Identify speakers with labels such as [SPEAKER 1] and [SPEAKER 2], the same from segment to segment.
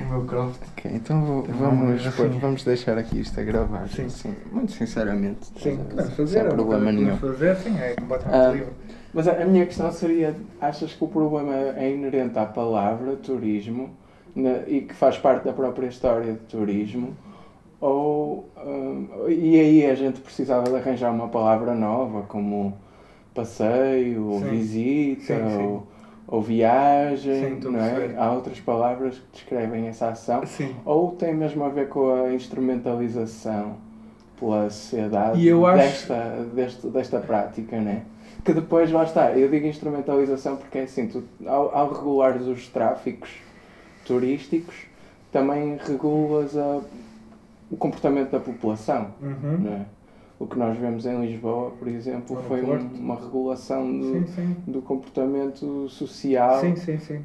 [SPEAKER 1] O meu croft.
[SPEAKER 2] Ok, então vou-
[SPEAKER 1] Tem
[SPEAKER 2] vamos, pôr-
[SPEAKER 1] assim.
[SPEAKER 2] vamos deixar aqui isto a gravar.
[SPEAKER 1] Sim.
[SPEAKER 2] Sim, muito sinceramente.
[SPEAKER 1] Sim,
[SPEAKER 2] Sem-
[SPEAKER 1] podemos
[SPEAKER 2] sem
[SPEAKER 1] fazer. é uma
[SPEAKER 2] problema nenhum.
[SPEAKER 1] fazer, sim, é completamente
[SPEAKER 2] Ah,
[SPEAKER 1] livre.
[SPEAKER 2] Mas a a minha questão seria: achas que o problema é inerente à palavra turismo na- e que faz parte da própria história de turismo? Ou. hum, e aí a gente precisava de arranjar uma palavra nova, como passeio, ou
[SPEAKER 1] Sim.
[SPEAKER 2] visita,
[SPEAKER 1] Sim.
[SPEAKER 2] Ou, ou viagem,
[SPEAKER 1] Sim,
[SPEAKER 2] não é? Há outras palavras que descrevem essa ação?
[SPEAKER 1] Sim.
[SPEAKER 2] Ou tem mesmo a ver com a instrumentalização pela sociedade
[SPEAKER 1] acho-
[SPEAKER 2] desta, deste, desta prática, né? Que depois, lá está, eu digo instrumentalização porque é assim, tu, ao, ao regulares os tráficos turísticos, também regulas a, o comportamento da população,
[SPEAKER 1] Uhum.
[SPEAKER 2] é? O que nós vemos em Lisboa, por exemplo, foi um- uma regulação do,
[SPEAKER 1] Sim, sim.
[SPEAKER 2] do comportamento social
[SPEAKER 1] Sim,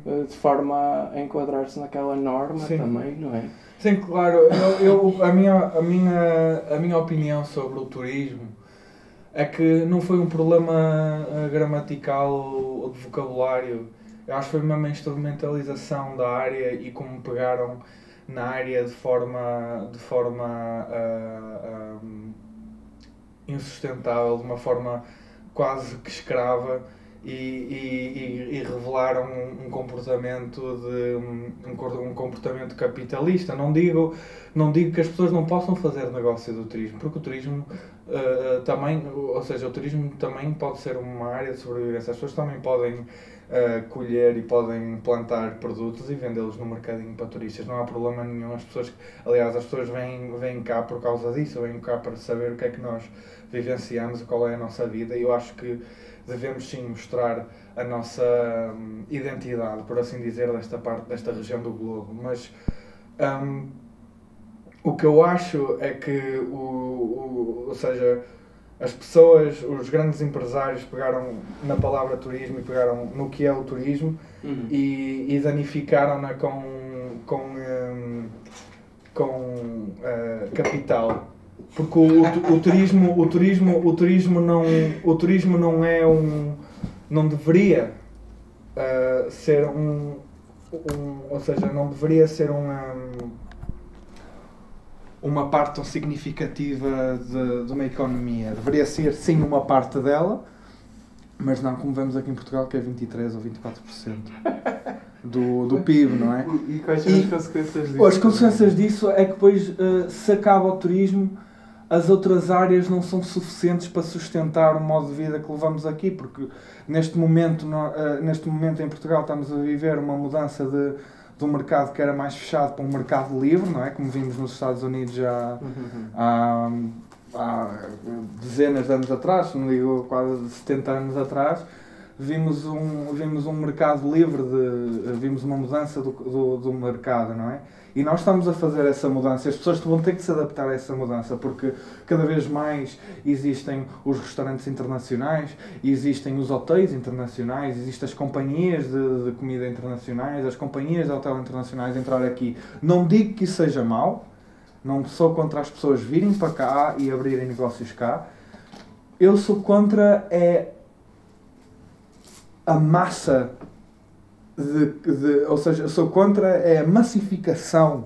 [SPEAKER 2] eh, de forma a enquadrar-se naquela norma também, não é?
[SPEAKER 1] Sim, claro. Eu, eu- a, minha, a, minha, a minha opinião sobre o turismo é que não foi um problema eh, gramatical ou de vocabulário. Eu acho que foi mesmo a instrumentalização da área e como pegaram na área de forma, de forma ah, ah, insustentável, de uma forma quase que escrava e, e, e- revelaram um, um comportamento de um, um comportamento capitalista. Não digo, não digo que as pessoas não possam fazer negócio do turismo, porque o turismo eh, também, ou seja, o turismo também pode ser uma área de sobrevivência. As pessoas também podem eh, colher e podem plantar produtos e vendê-los no mercadinho para turistas. Não há problema nenhum. As pessoas, aliás, as pessoas vêm, vêm cá por causa disso, vêm cá para saber o que é que nós vivenciamos, qual é a nossa vida. E eu acho que devemos sim mostrar a nossa hum, identidade, por assim dizer, desta parte, desta região do globo. Mas hum, o que eu acho é que, o, o, ou seja, as pessoas, os grandes empresários pegaram na palavra turismo e pegaram no que é o turismo e, e danificaram-na com, com, hum, com eh, capital. Porque o, o, turismo, o turismo, o turismo não, o turismo não é um, não deveria eh, ser um, um, ou seja, não deveria ser uma, uma parte tão significativa de, de uma economia. Deveria ser sim uma parte dela, mas não como vemos aqui em Portugal que é 23 ou 24% do, do PIB, não é?
[SPEAKER 2] E quais são
[SPEAKER 1] E-
[SPEAKER 2] as consequências disso?
[SPEAKER 1] As consequências disso é que depois eh, se acaba o turismo, as outras áreas não são suficientes para sustentar o modo de vida que levamos aqui, porque neste momento, eh, neste momento em Portugal estamos a viver uma mudança de, de um mercado que era mais fechado para um mercado livre, não é? Como vimos nos Estados Unidos já
[SPEAKER 2] Uhum.
[SPEAKER 1] há, há dezenas de anos atrás, não digo quase 70 anos atrás, vimos um, vimos um mercado livre, de, vimos uma mudança do, do, do mercado, não é? E nós estamos a fazer essa mudança. As pessoas vão ter que se adaptar a essa mudança porque cada vez mais existem os restaurantes internacionais, existem os hotéis internacionais, existem as companhias de, de comida internacionais, as companhias de hotel internacionais entrar aqui. Não digo que isso seja mau, não sou contra as pessoas virem para cá e abrirem negócios cá. Eu sou contra é a massa de, de- ou seja, eu sou contra é a massificação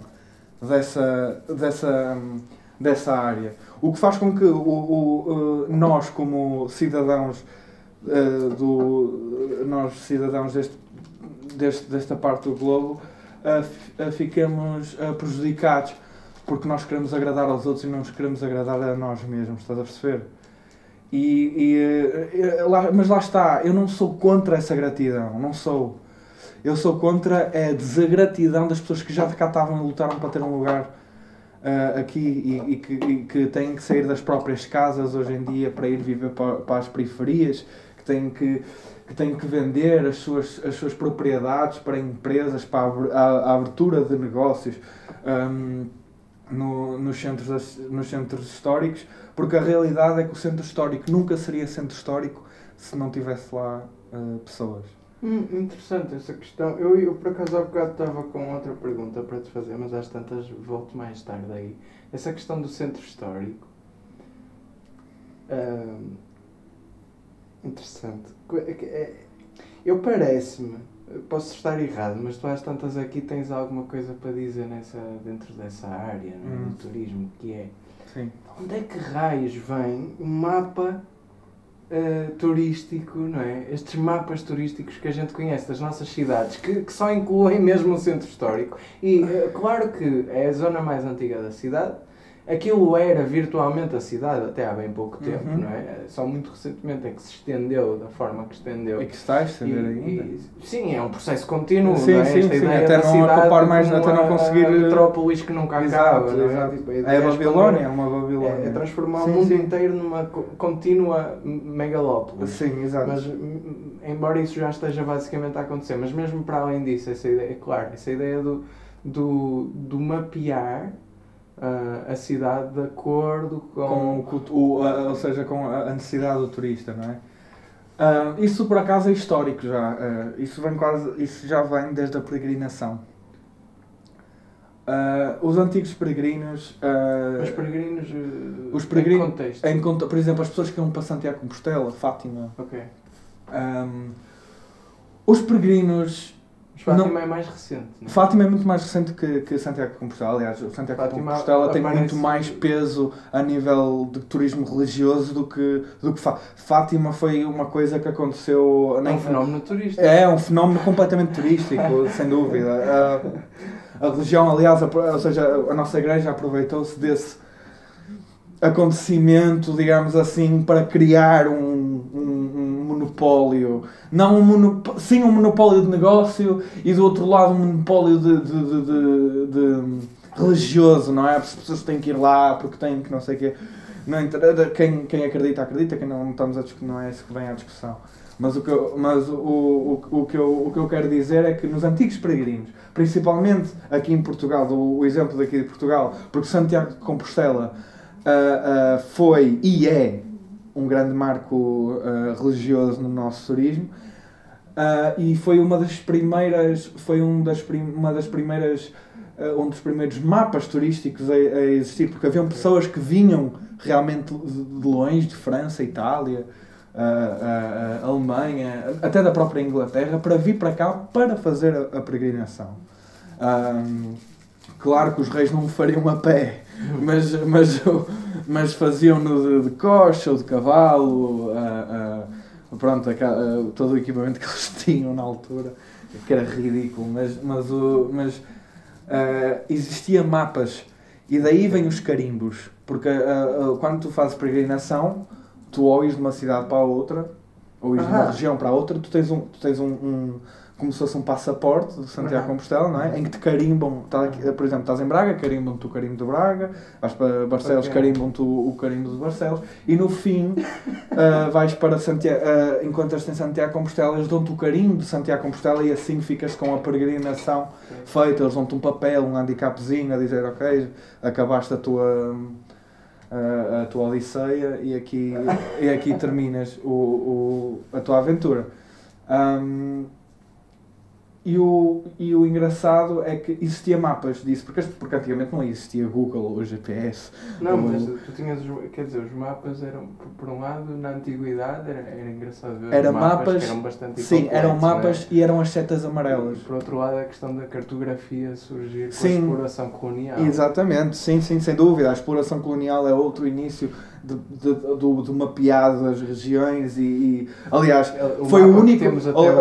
[SPEAKER 1] dessa, dessa, dessa área. O que faz com que o, o, eh, nós, como cidadãos eh, do nós cidadãos deste, deste, desta parte do globo eh, fi- fiquemos prejudicados porque nós queremos agradar aos outros e não nos queremos agradar a nós mesmos, estás a perceber? E, e, eh, lá- mas lá está, eu não sou contra essa gratidão, não sou. Eu sou contra a desagratidão das pessoas que já de cá estavam e lutaram para ter um lugar eh, aqui e, e que, e que têm que sair das próprias casas hoje em dia para ir viver para, para as periferias, que têm que, que têm que vender as suas, as suas propriedades para empresas, para a, a, a abertura de negócios hum, no, nos, centros, nos centros históricos, porque a realidade é que o centro histórico nunca seria centro histórico se não tivesse lá eh, pessoas.
[SPEAKER 2] Hum, interessante essa questão. Eu, eu por acaso há bocado estava com outra pergunta para te fazer, mas às tantas volto mais tarde aí. Essa questão do centro histórico. Ah, interessante. É é- Eu parece-me, posso estar errado, mas tu às tantas aqui tens alguma coisa para dizer nessa, dentro dessa área é?
[SPEAKER 1] Hum.
[SPEAKER 2] do turismo, que é
[SPEAKER 1] Sim.
[SPEAKER 2] onde é que raios vem um mapa ah, turístico, não é? Estes mapas turísticos que a gente conhece das nossas cidades, que, que só incluem mesmo o centro histórico. E ah, claro que é a zona mais antiga da cidade. Aquilo era virtualmente a cidade até há bem pouco tempo,
[SPEAKER 1] Uhum.
[SPEAKER 2] não é? Só muito recentemente é que se estendeu da forma que estendeu.
[SPEAKER 1] E que está a
[SPEAKER 2] E-
[SPEAKER 1] estender ainda.
[SPEAKER 2] e- sim, é um processo contínuo.
[SPEAKER 1] Sim,
[SPEAKER 2] não é?
[SPEAKER 1] sim,
[SPEAKER 2] Esta
[SPEAKER 1] sim, até não ocupar mais- até não conseguir-
[SPEAKER 2] A metrópolis que nunca acaba.
[SPEAKER 1] Exato,
[SPEAKER 2] é?
[SPEAKER 1] exato.
[SPEAKER 2] A
[SPEAKER 1] É
[SPEAKER 2] ideia
[SPEAKER 1] a Babilónia, é uma Babilónia.
[SPEAKER 2] É, é transformar
[SPEAKER 1] Sim,
[SPEAKER 2] o mundo
[SPEAKER 1] sim.
[SPEAKER 2] inteiro numa co- contínua megalópolis.
[SPEAKER 1] Sim, exato.
[SPEAKER 2] Mas, m- embora isso já esteja basicamente a acontecer, mas mesmo para além disso, essa ideia, é claro, essa ideia do, do, do mapear ah, a cidade de acordo com.
[SPEAKER 1] com o, o- a- ou seja, com a a necessidade do turista, não é? Ah, isso por acaso é histórico já. ah, isso, vem quase, isso já vem desde a peregrinação. Ah, os antigos peregrinos,
[SPEAKER 2] Os peregrinos. eh,
[SPEAKER 1] Os peregrinos-
[SPEAKER 2] Em contexto.
[SPEAKER 1] em por exemplo, as pessoas que iam para Santiago de Compostela, Fátima,
[SPEAKER 2] Ok.
[SPEAKER 1] ahm, os peregrinos.
[SPEAKER 2] Mas Fátima é mais recente. não é?
[SPEAKER 1] Fátima é muito mais recente que, que Santiago de Compostela. Aliás, o Santiago de
[SPEAKER 2] Fátima
[SPEAKER 1] Compostela tem muito mais peso a nível de turismo religioso do que, do que Fá- Fátima foi uma coisa que aconteceu.
[SPEAKER 2] É um fenómeno turístico.
[SPEAKER 1] É um fenómeno completamente turístico, sem dúvida. A, a religião, aliás, a- ou seja, a nossa igreja aproveitou-se desse acontecimento, digamos assim, para criar um monopólio. Não um monopólio, sim um monopólio de negócio e do outro lado um monopólio de, de- de- de- religioso, não é? As pessoas têm que ir lá porque têm que não sei o quê. Não quem, quem acredita, acredita, quem não, estamos a não é isso que vem à discussão. Mas, o que, eu, mas o, o, o, que eu, o que eu quero dizer é que nos antigos peregrinos, principalmente aqui em Portugal, o, o exemplo daqui de Portugal, porque Santiago de Compostela ah, ah, foi e é um grande marco ah, religioso no nosso turismo, ah, e foi uma das primeiras, foi um das, prim- uma das primeiras, ah, um dos primeiros mapas turísticos a, a existir, porque haviam pessoas que vinham realmente de longe, de França, Itália, ah, Alemanha, até da própria Inglaterra, para vir para cá para fazer a, a peregrinação. Claro que os reis não o fariam a pé, mas, mas, mas faziam-no de, de coxa ou de cavalo, ah, ah, pronto, aca- ah, todo o equipamento que eles tinham na altura, que era ridículo, mas, mas, o, mas ah, existia mapas. E daí vêm os carimbos, porque ah, quando tu fazes peregrinação, tu ou ires de uma cidade para a outra, ou ires de uma região para a outra, tu tens um, tu tens um, um- como se fosse um passaporte de Santiago
[SPEAKER 2] Ah.
[SPEAKER 1] Compostela, não é? Em que te carimbam, tá aqui- por exemplo, estás em Braga, carimbam-te o carimbo de Braga, vais para Barcelos,
[SPEAKER 2] Ok.
[SPEAKER 1] carimbam-te o, carimbo de Barcelos, e no fim ah, vais para Santiago, ah, encontras-te em Santiago Compostela, eles dão-te o carimbo de Santiago Compostela e assim ficas com a peregrinação feita, eles dão-te um papel, um handicapzinho a dizer, ok, acabaste a tua a, a tua odisseia e aqui, e aqui terminas o, o, a tua aventura. Ahm, e, o, e o engraçado é que existia mapas disso, porque, porque antigamente não existia Google ou GPS.
[SPEAKER 2] Não,
[SPEAKER 1] O-
[SPEAKER 2] mas tu tinhas, os- quer dizer, os mapas eram, por, um lado, na antiguidade era, era engraçado ver
[SPEAKER 1] Era
[SPEAKER 2] os mapas,
[SPEAKER 1] mapas-
[SPEAKER 2] que eram bastante
[SPEAKER 1] Sim, eram
[SPEAKER 2] é?
[SPEAKER 1] mapas e eram as setas amarelas.
[SPEAKER 2] Por outro lado, a questão da cartografia surgir com
[SPEAKER 1] Sim.
[SPEAKER 2] a exploração colonial.
[SPEAKER 1] Exatamente, sim, sim, sem dúvida. A exploração colonial é outro início de, de, do, do mapeado das regiões e, e, aliás,
[SPEAKER 2] O
[SPEAKER 1] foi o único.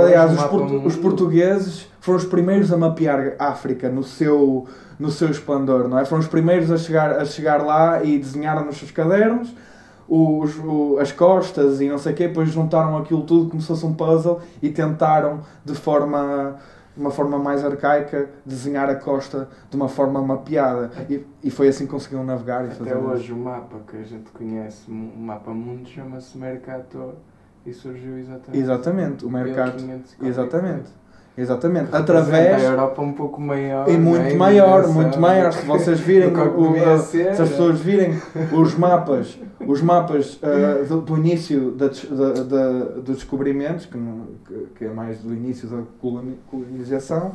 [SPEAKER 1] aliás, os, portu- os portugueses foram os primeiros a mapear a África no seu, no seu esplendor, não é? Foram os primeiros a chegar, a chegar lá e desenharam nos seus cadernos os, o- as costas e não sei o quê, depois juntaram aquilo tudo como se fosse um puzzle e tentaram de forma de uma forma mais arcaica desenhar a costa de uma forma mapeada e, e foi assim que conseguiram navegar e
[SPEAKER 2] Até
[SPEAKER 1] fazer
[SPEAKER 2] hoje o mapa que a gente conhece, o mapa mundo, chama-se Mercator e surgiu exatamente.
[SPEAKER 1] exatamente o mercado
[SPEAKER 2] 1540.
[SPEAKER 1] exatamente exatamente através
[SPEAKER 2] a Europa um pouco maior.
[SPEAKER 1] E muito
[SPEAKER 2] é? Em
[SPEAKER 1] maior, muito maior. Se vocês virem, o-
[SPEAKER 2] ser,
[SPEAKER 1] se as pessoas virem os mapas, os mapas ah, do, do início da, da, da- dos descobrimentos, que, não- que- que é mais do início da coloni- colonização,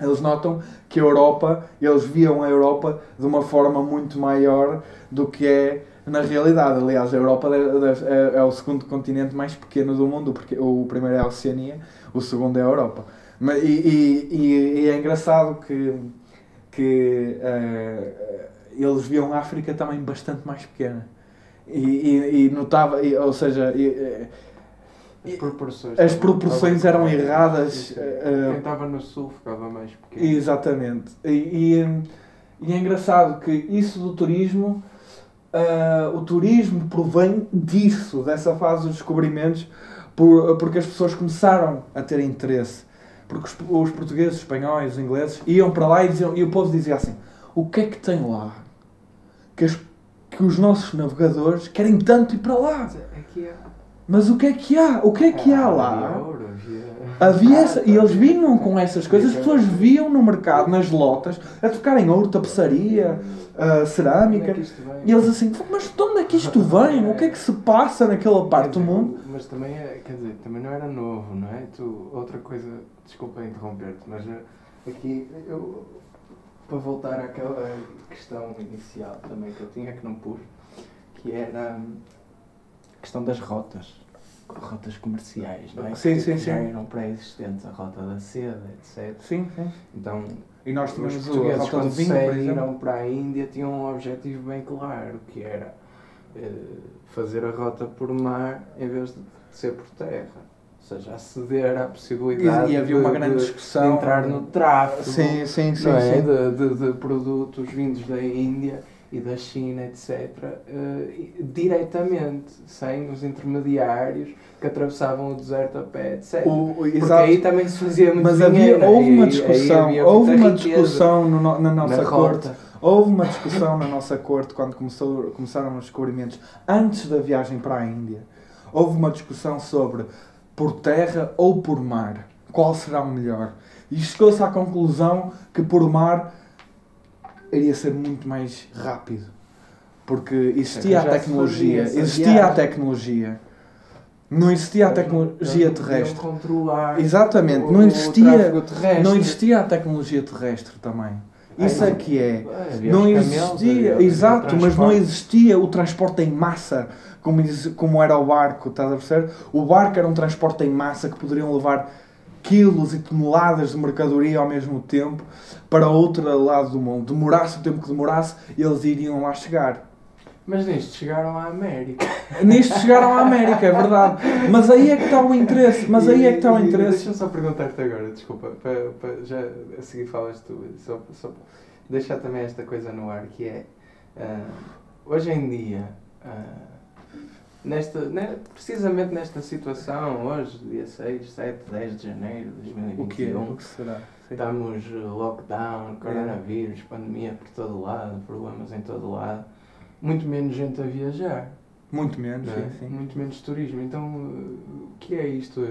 [SPEAKER 1] eles notam que a Europa, eles viam a Europa de uma forma muito maior do que é na realidade. Aliás, a Europa deve- é, é o segundo continente mais pequeno do mundo, porque o primeiro é a Oceania, o segundo é a Europa. Mas, e, e, e- é engraçado que, que eh, eles viam a África também bastante mais pequena. E, e, e notava, e- ou seja, eh,
[SPEAKER 2] As proporções.
[SPEAKER 1] as proporções eram erradas.
[SPEAKER 2] Sim.
[SPEAKER 1] eh,
[SPEAKER 2] Quem estava no sul ficava mais pequeno.
[SPEAKER 1] Exatamente. E, e é engraçado que isso do turismo, ah, o turismo provém disso, dessa fase dos descobrimentos, por, porque as pessoas começaram a ter interesse. Porque os, os portugueses, os espanhóis, os ingleses iam para lá e, diziam, e o povo dizia assim: o que é que tem lá? Que, as- que os nossos navegadores querem tanto ir para lá.
[SPEAKER 2] É...
[SPEAKER 1] Mas o que é que há? O que é que há lá?
[SPEAKER 2] havia...
[SPEAKER 1] Essa, e eles vinham com essas coisas, as pessoas viam no mercado, nas lotas, a tocarem ouro, tapeçaria,
[SPEAKER 2] é
[SPEAKER 1] cerâmica,
[SPEAKER 2] vem?
[SPEAKER 1] e eles assim, mas de onde é que isto vem? O que é que se passa naquela parte do mundo?
[SPEAKER 2] Mas também, é, quer dizer, também não era novo, não é? Tu, outra coisa, desculpa interromper-te, mas eh, aqui, eu, para voltar àquela questão inicial também que eu tinha, que não pus, que era hum, questão das rotas, rotas comerciais, não é?
[SPEAKER 1] Sim,
[SPEAKER 2] que,
[SPEAKER 1] sim,
[SPEAKER 2] que já
[SPEAKER 1] sim.
[SPEAKER 2] eram pré-existentes, a rota da seda, etc.
[SPEAKER 1] Sim, sim.
[SPEAKER 2] Então,
[SPEAKER 1] E nós
[SPEAKER 2] os
[SPEAKER 1] tínhamos a
[SPEAKER 2] portugueses, quando
[SPEAKER 1] vinho,
[SPEAKER 2] saíram para a Índia, tinham um objetivo bem claro, que era eh, fazer a rota por mar em vez de ser por terra. Ou seja, aceder à possibilidade
[SPEAKER 1] E, havia
[SPEAKER 2] de,
[SPEAKER 1] uma grande
[SPEAKER 2] de-
[SPEAKER 1] discussão.
[SPEAKER 2] de entrar no tráfego
[SPEAKER 1] Sim, sim, sim.
[SPEAKER 2] é?
[SPEAKER 1] sim.
[SPEAKER 2] de, de- de produtos vindos da Índia e da China, etc., eh, e- diretamente, sem os intermediários que atravessavam o deserto a pé, etc.
[SPEAKER 1] O-
[SPEAKER 2] Porque
[SPEAKER 1] exato.
[SPEAKER 2] aí também se fazia muito
[SPEAKER 1] Mas
[SPEAKER 2] dinheiro,
[SPEAKER 1] havia, houve uma
[SPEAKER 2] aí- aí
[SPEAKER 1] discussão,
[SPEAKER 2] havia
[SPEAKER 1] houve uma discussão no- na nossa
[SPEAKER 2] na
[SPEAKER 1] corte.
[SPEAKER 2] rota.
[SPEAKER 1] Houve uma discussão na nossa corte quando começou, começaram os descobrimentos, antes da viagem para a Índia. Houve uma discussão sobre por terra ou por mar. Qual será o melhor? E chegou-se à conclusão que por mar iria ser muito mais rápido. Porque existia a tecnologia. Existia a tecnologia. Não existia a tecnologia terrestre.
[SPEAKER 2] controlar
[SPEAKER 1] Exatamente, não existia, não existia a tecnologia terrestre também. Isso é que é. Não existia, exato, mas não existia o transporte em massa como, como era o barco, estás a perceber? O barco era um transporte em massa que poderiam levar quilos e toneladas de mercadoria ao mesmo tempo para outro lado do mundo. Demorasse o tempo que demorasse, eles iriam lá chegar.
[SPEAKER 2] Mas nisto chegaram à América.
[SPEAKER 1] Nisto chegaram à América, é verdade. Mas aí é que está o interesse. Mas aí é que está o interesse.
[SPEAKER 2] Deixa-me só perguntar-te agora, desculpa, para, para- já a seguir falas tu, só, só deixar também esta coisa no ar, que é, ah, hoje em dia, ah, nesta, ne- precisamente nesta situação, hoje, dia 6, 7, 10 de janeiro de 2021,
[SPEAKER 1] O que é? O que será?
[SPEAKER 2] Estamos eh, lockdown, coronavírus, pandemia por todo lado, problemas em todo lado. Muito menos gente a viajar,
[SPEAKER 1] Muito menos,
[SPEAKER 2] é?
[SPEAKER 1] sim, sim.
[SPEAKER 2] muito menos turismo. Então, eh, o que é isto?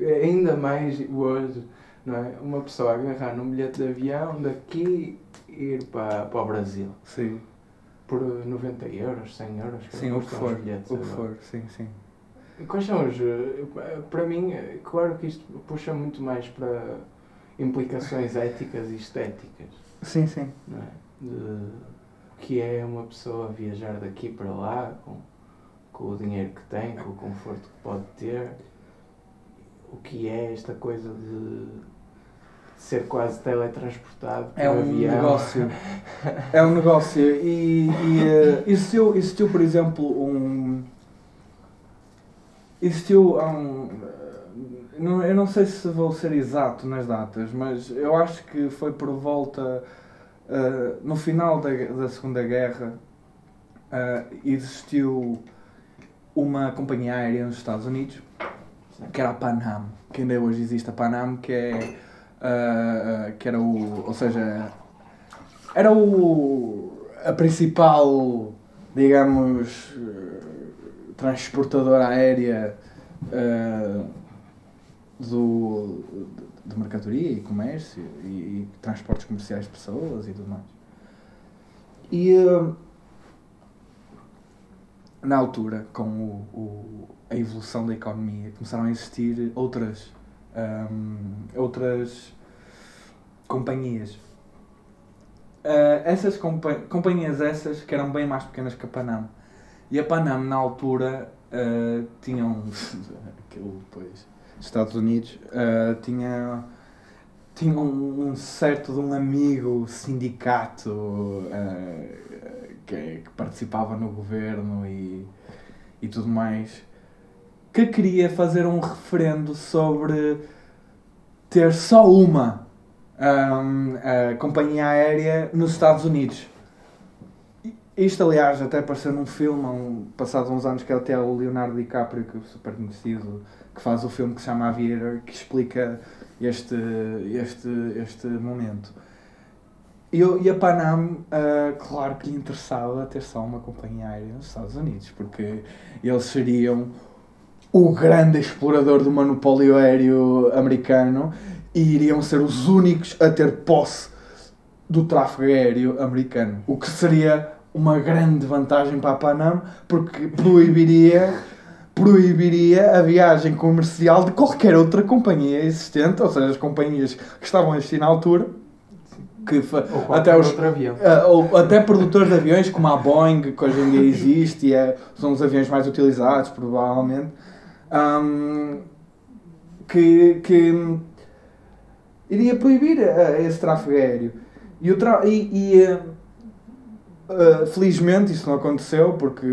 [SPEAKER 2] Eh, Ainda mais hoje, não é? Uma pessoa agarrar num bilhete de avião daqui e ir para, para o Brasil
[SPEAKER 1] Sim,
[SPEAKER 2] por 90 euros, 100 euros. que
[SPEAKER 1] sim o que for.
[SPEAKER 2] bilhetes
[SPEAKER 1] O que for, sim, sim.
[SPEAKER 2] Quais são os. eh, Para mim, eh, claro que isto puxa muito mais para implicações éticas e estéticas,
[SPEAKER 1] Sim, sim.
[SPEAKER 2] não é? De o que é uma pessoa viajar daqui para lá com, com o dinheiro que tem, com o conforto que pode ter, o que é esta coisa de ser quase teletransportado por
[SPEAKER 1] É um
[SPEAKER 2] avião.
[SPEAKER 1] negócio. É um negócio. E, e eh, existiu, existiu, por exemplo, um. Existiu há um. eh, não- Eu não sei se vou ser exato nas datas, mas eu acho que foi por volta. eh, no final da, da Segunda Guerra, eh, existiu uma companhia aérea nos Estados Unidos que era a Pan Am, que ainda hoje existe a Pan Am, que é ah, ah, que era o, ou seja, era o a principal, digamos, transportadora aérea ah, do de mercadoria e comércio e, e transportes comerciais de pessoas e tudo mais. E ah, na altura, com o, o- a evolução da economia, começaram a existir outras, ahm, outras companhias. Ah, essas compa- companhias essas, que eram bem mais pequenas que a Panam, E a Panam, na altura, uh, tinham. aquilo depois. Estados Unidos, uh, tinha. Tinha um, um, certo de um amigo sindicato uh, que, que, participava no governo e, e tudo mais que queria fazer um referendo sobre ter só uma um, companhia aérea nos Estados Unidos. Isto, aliás, até apareceu num filme, um, passados uns anos, que é até o Leonardo DiCaprio, que é super conhecido, que faz o filme que se chama Aviator, que explica este, este, este momento. E, e a Panam, uh, claro que lhe interessava ter só uma companhia aérea nos Estados Unidos, porque eles seriam o grande explorador do monopólio aéreo americano e iriam ser os únicos a ter posse do tráfego aéreo americano. O que seria uma grande vantagem para a Panam, porque proibiria, proibiria a viagem comercial de qualquer outra companhia existente, ou seja, as companhias que estavam a existir na altura. Que até, os, uh, ou até produtores de aviões como a Boeing, que hoje em dia existe e é, são os aviões mais utilizados, provavelmente, um, que, que iria proibir uh, esse tráfego aéreo. E, o e, e uh, uh, felizmente isso não aconteceu porque,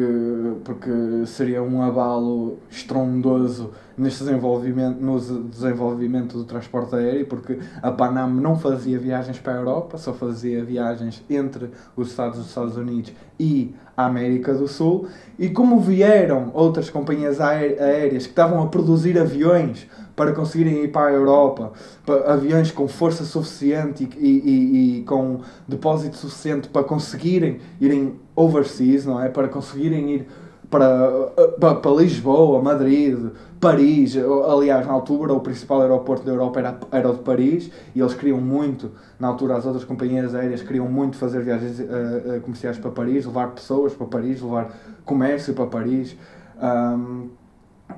[SPEAKER 1] porque seria um abalo estrondoso neste desenvolvimento, no desenvolvimento do transporte aéreo, porque a Panam não fazia viagens para a Europa, só fazia viagens entre os Estados dos Estados Unidos e a América do Sul. E como vieram outras companhias aéreas que estavam a produzir aviões para conseguirem ir para a Europa, aviões com força suficiente e, e, e, e, com depósito suficiente para conseguirem irem overseas, não é? Para conseguirem ir para, para, para Lisboa, Madrid, Paris. Aliás, na altura, o principal aeroporto da Europa era, era o de Paris e eles queriam muito, na altura, as outras companhias aéreas queriam muito fazer viagens uh, comerciais para Paris, levar pessoas para Paris, levar comércio para Paris. Um,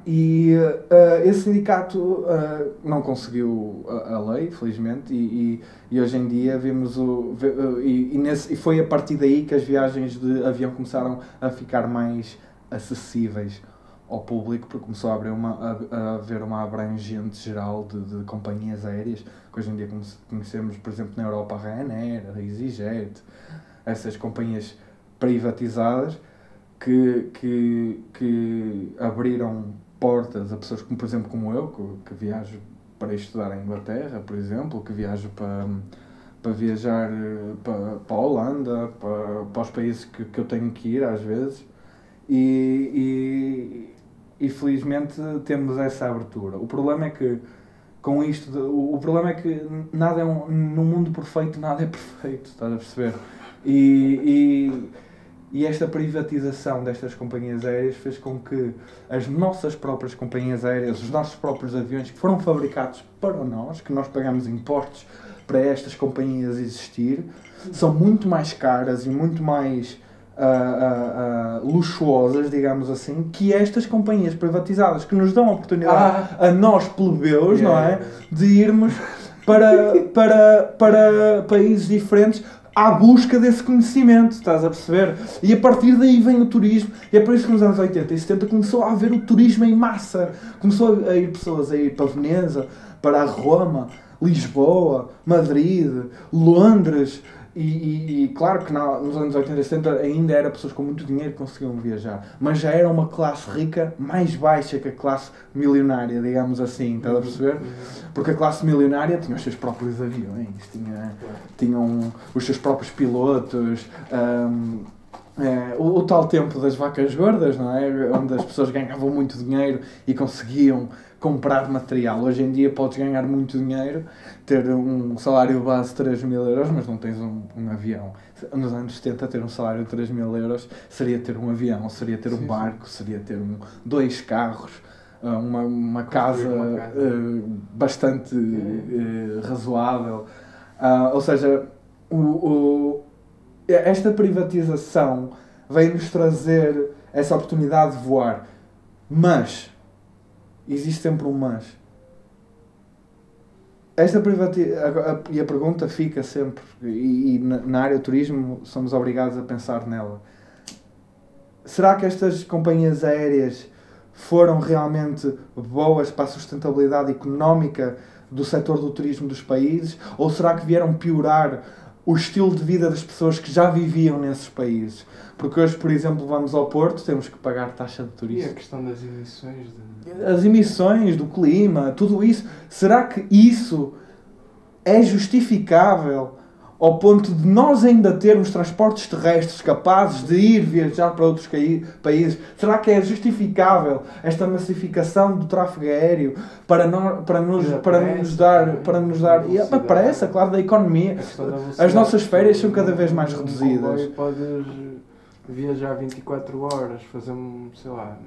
[SPEAKER 1] e uh, esse sindicato uh, não conseguiu a, a, lei, felizmente, e, e, e, hoje em dia vemos o. Uh, e, e, nesse, e foi a partir daí que as viagens de avião começaram a ficar mais acessíveis ao público, porque começou a, abrir uma, a, a haver uma abrangente geral de, de companhias aéreas, que hoje em dia conhecemos, por exemplo, na Europa a Ryanair, a EasyJet, essas companhias privatizadas que, que, que abriram portas a pessoas como, por exemplo, como eu, que, que viajo para estudar em Inglaterra, por exemplo, que viajo para, para viajar para, para a Holanda, para, para os países que, que eu tenho que ir às vezes. E, e, e felizmente temos essa abertura. O problema é que com isto, o, o problema é que nada é um, no mundo perfeito nada é perfeito, estás a perceber? E, e e esta privatização destas companhias aéreas fez com que as nossas próprias companhias aéreas, os nossos próprios aviões que foram fabricados para nós, que nós pagamos impostos para estas companhias existir, são muito mais caras e muito mais uh, uh, uh, luxuosas, digamos assim, que estas companhias privatizadas que nos dão a oportunidade ah. a nós plebeus, yeah. não é? De irmos para, para, para países diferentes à busca desse conhecimento, estás a perceber? E a partir daí vem o turismo, e é por isso que nos anos 80 e 70 começou a haver o turismo em massa. Começou a ir pessoas a ir para Veneza, para Roma, Lisboa, Madrid, Londres, e, e, e, claro que na, nos anos 80 e 70 ainda era pessoas com muito dinheiro que conseguiam viajar, mas já era uma classe rica mais baixa que a classe milionária, digamos assim, estás a perceber? Porque a classe milionária tinha os seus próprios aviões, tinha, tinham os seus próprios pilotos. Um, é, o, o, tal tempo das vacas gordas, não é? Onde as pessoas ganhavam muito dinheiro e conseguiam comprar material. Hoje em dia podes ganhar muito dinheiro, ter um salário base de 3 mil euros, mas não tens um, um avião. Nos anos 70, ter um salário de 3 mil euros seria ter um avião, seria ter um sim, barco, sim. seria ter um, dois carros, uh, uma, uma casa, uma casa. Uh, bastante uh, razoável. Uh, ou seja, o, o, esta privatização vem-nos trazer essa oportunidade de voar. Mas existe sempre um mas. Esta privatização, e a pergunta fica sempre, e, e na área do turismo somos obrigados a pensar nela. será que estas companhias aéreas foram realmente boas para a sustentabilidade económica do setor do turismo dos países? Ou será que vieram piorar o estilo de vida das pessoas que já viviam nesses países? Porque hoje, por exemplo, vamos ao Porto, temos que pagar taxa de
[SPEAKER 2] E a
[SPEAKER 1] turismo.
[SPEAKER 2] questão das emissões de...
[SPEAKER 1] As emissões do clima, tudo isso, será que isso é justificável ao ponto de nós ainda termos transportes terrestres capazes de ir viajar para outros países? Será que é justificável esta massificação do tráfego aéreo para, nós, para, nos, para nos dar, para nos
[SPEAKER 2] da
[SPEAKER 1] dar e a pressa, claro, da economia? As nossas férias são cada vez mais reduzidas.
[SPEAKER 2] podes viajar 24 horas, fazer, um, sei lá,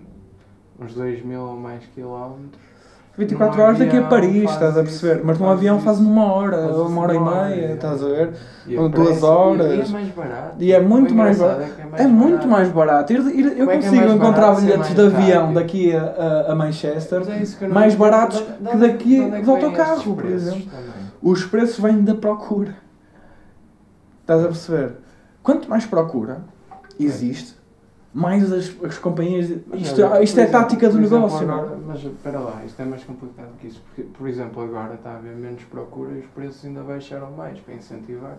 [SPEAKER 2] uns 2 mil ou mais quilómetros.
[SPEAKER 1] 24
[SPEAKER 2] Num
[SPEAKER 1] horas daqui a Paris, estás a
[SPEAKER 2] isso,
[SPEAKER 1] perceber? Mas num avião faz numa hora,
[SPEAKER 2] Faz isso
[SPEAKER 1] uma hora e meia,
[SPEAKER 2] é.
[SPEAKER 1] estás a ver?
[SPEAKER 2] E
[SPEAKER 1] Ou duas
[SPEAKER 2] pressa-
[SPEAKER 1] horas.
[SPEAKER 2] E, é mais barato.
[SPEAKER 1] E é muito mais barato.
[SPEAKER 2] É, que é, mais
[SPEAKER 1] É muito
[SPEAKER 2] barato.
[SPEAKER 1] mais barato. Ir- ir- eu
[SPEAKER 2] Como é é
[SPEAKER 1] consigo encontrar
[SPEAKER 2] barato
[SPEAKER 1] bilhetes de avião
[SPEAKER 2] rápido?
[SPEAKER 1] daqui a, a, a Manchester
[SPEAKER 2] é
[SPEAKER 1] mais baratos que daqui
[SPEAKER 2] é vêm
[SPEAKER 1] autocarro, por exemplo.
[SPEAKER 2] também?
[SPEAKER 1] Os preços vêm da procura. Estás a perceber? Quanto mais procura existe, mais as, as companhias. Isto,
[SPEAKER 2] olha,
[SPEAKER 1] isto
[SPEAKER 2] por
[SPEAKER 1] é
[SPEAKER 2] exemplo-
[SPEAKER 1] tática do
[SPEAKER 2] exemplo,
[SPEAKER 1] negócio, não é?
[SPEAKER 2] agora- Mas espera lá, isto é mais complicado que isso. Porque, por exemplo, agora está a haver menos procura e os preços ainda baixaram mais para incentivar.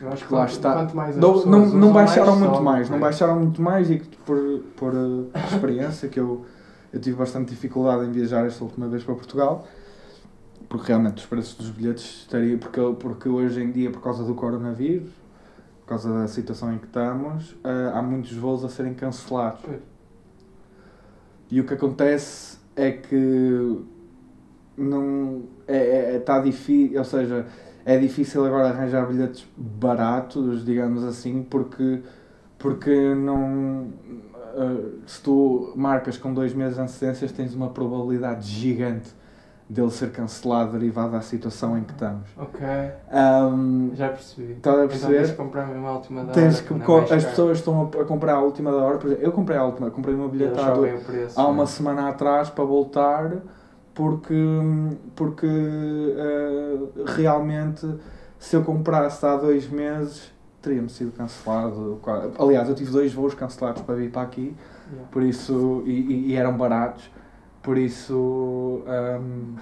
[SPEAKER 2] Eu acho que
[SPEAKER 1] Lá
[SPEAKER 2] quanto,
[SPEAKER 1] está.
[SPEAKER 2] quanto mais as
[SPEAKER 1] Não,
[SPEAKER 2] pessoas
[SPEAKER 1] não, não baixaram muito
[SPEAKER 2] sobe,
[SPEAKER 1] mais, não
[SPEAKER 2] é?
[SPEAKER 1] baixaram muito mais e por, por eh, experiência que eu, eu tive bastante dificuldade em viajar esta última vez para Portugal, porque realmente os preços dos bilhetes estariam, porque, porque hoje em dia, por causa do coronavírus, causa da situação em que estamos, eh, há muitos voos a serem cancelados.
[SPEAKER 2] Pois.
[SPEAKER 1] E o que acontece é que não é, é, tá difícil, ou seja, é difícil agora arranjar bilhetes baratos, digamos assim, porque porque não eh, se tu marcas com dois meses de antecedências tens uma probabilidade gigante dele ser cancelado derivado da situação em que estamos.
[SPEAKER 2] Ok,
[SPEAKER 1] Ahm,
[SPEAKER 2] já percebi.
[SPEAKER 1] Estás a
[SPEAKER 2] Então tens
[SPEAKER 1] perceber?
[SPEAKER 2] que comprar mesmo à última da
[SPEAKER 1] Tens
[SPEAKER 2] hora,
[SPEAKER 1] que
[SPEAKER 2] mais
[SPEAKER 1] as pessoas estão a, a comprar à última da hora, por exemplo, eu comprei à última, comprei uma
[SPEAKER 2] Eles
[SPEAKER 1] bilhetada
[SPEAKER 2] jogam o preço.
[SPEAKER 1] há uma
[SPEAKER 2] é?
[SPEAKER 1] semana atrás para voltar porque, porque eh, realmente se eu comprasse há dois meses teria-me sido cancelado. Aliás, eu tive dois voos cancelados para vir para aqui,
[SPEAKER 2] Yeah.
[SPEAKER 1] por isso, e, e- e eram baratos, por isso ehm,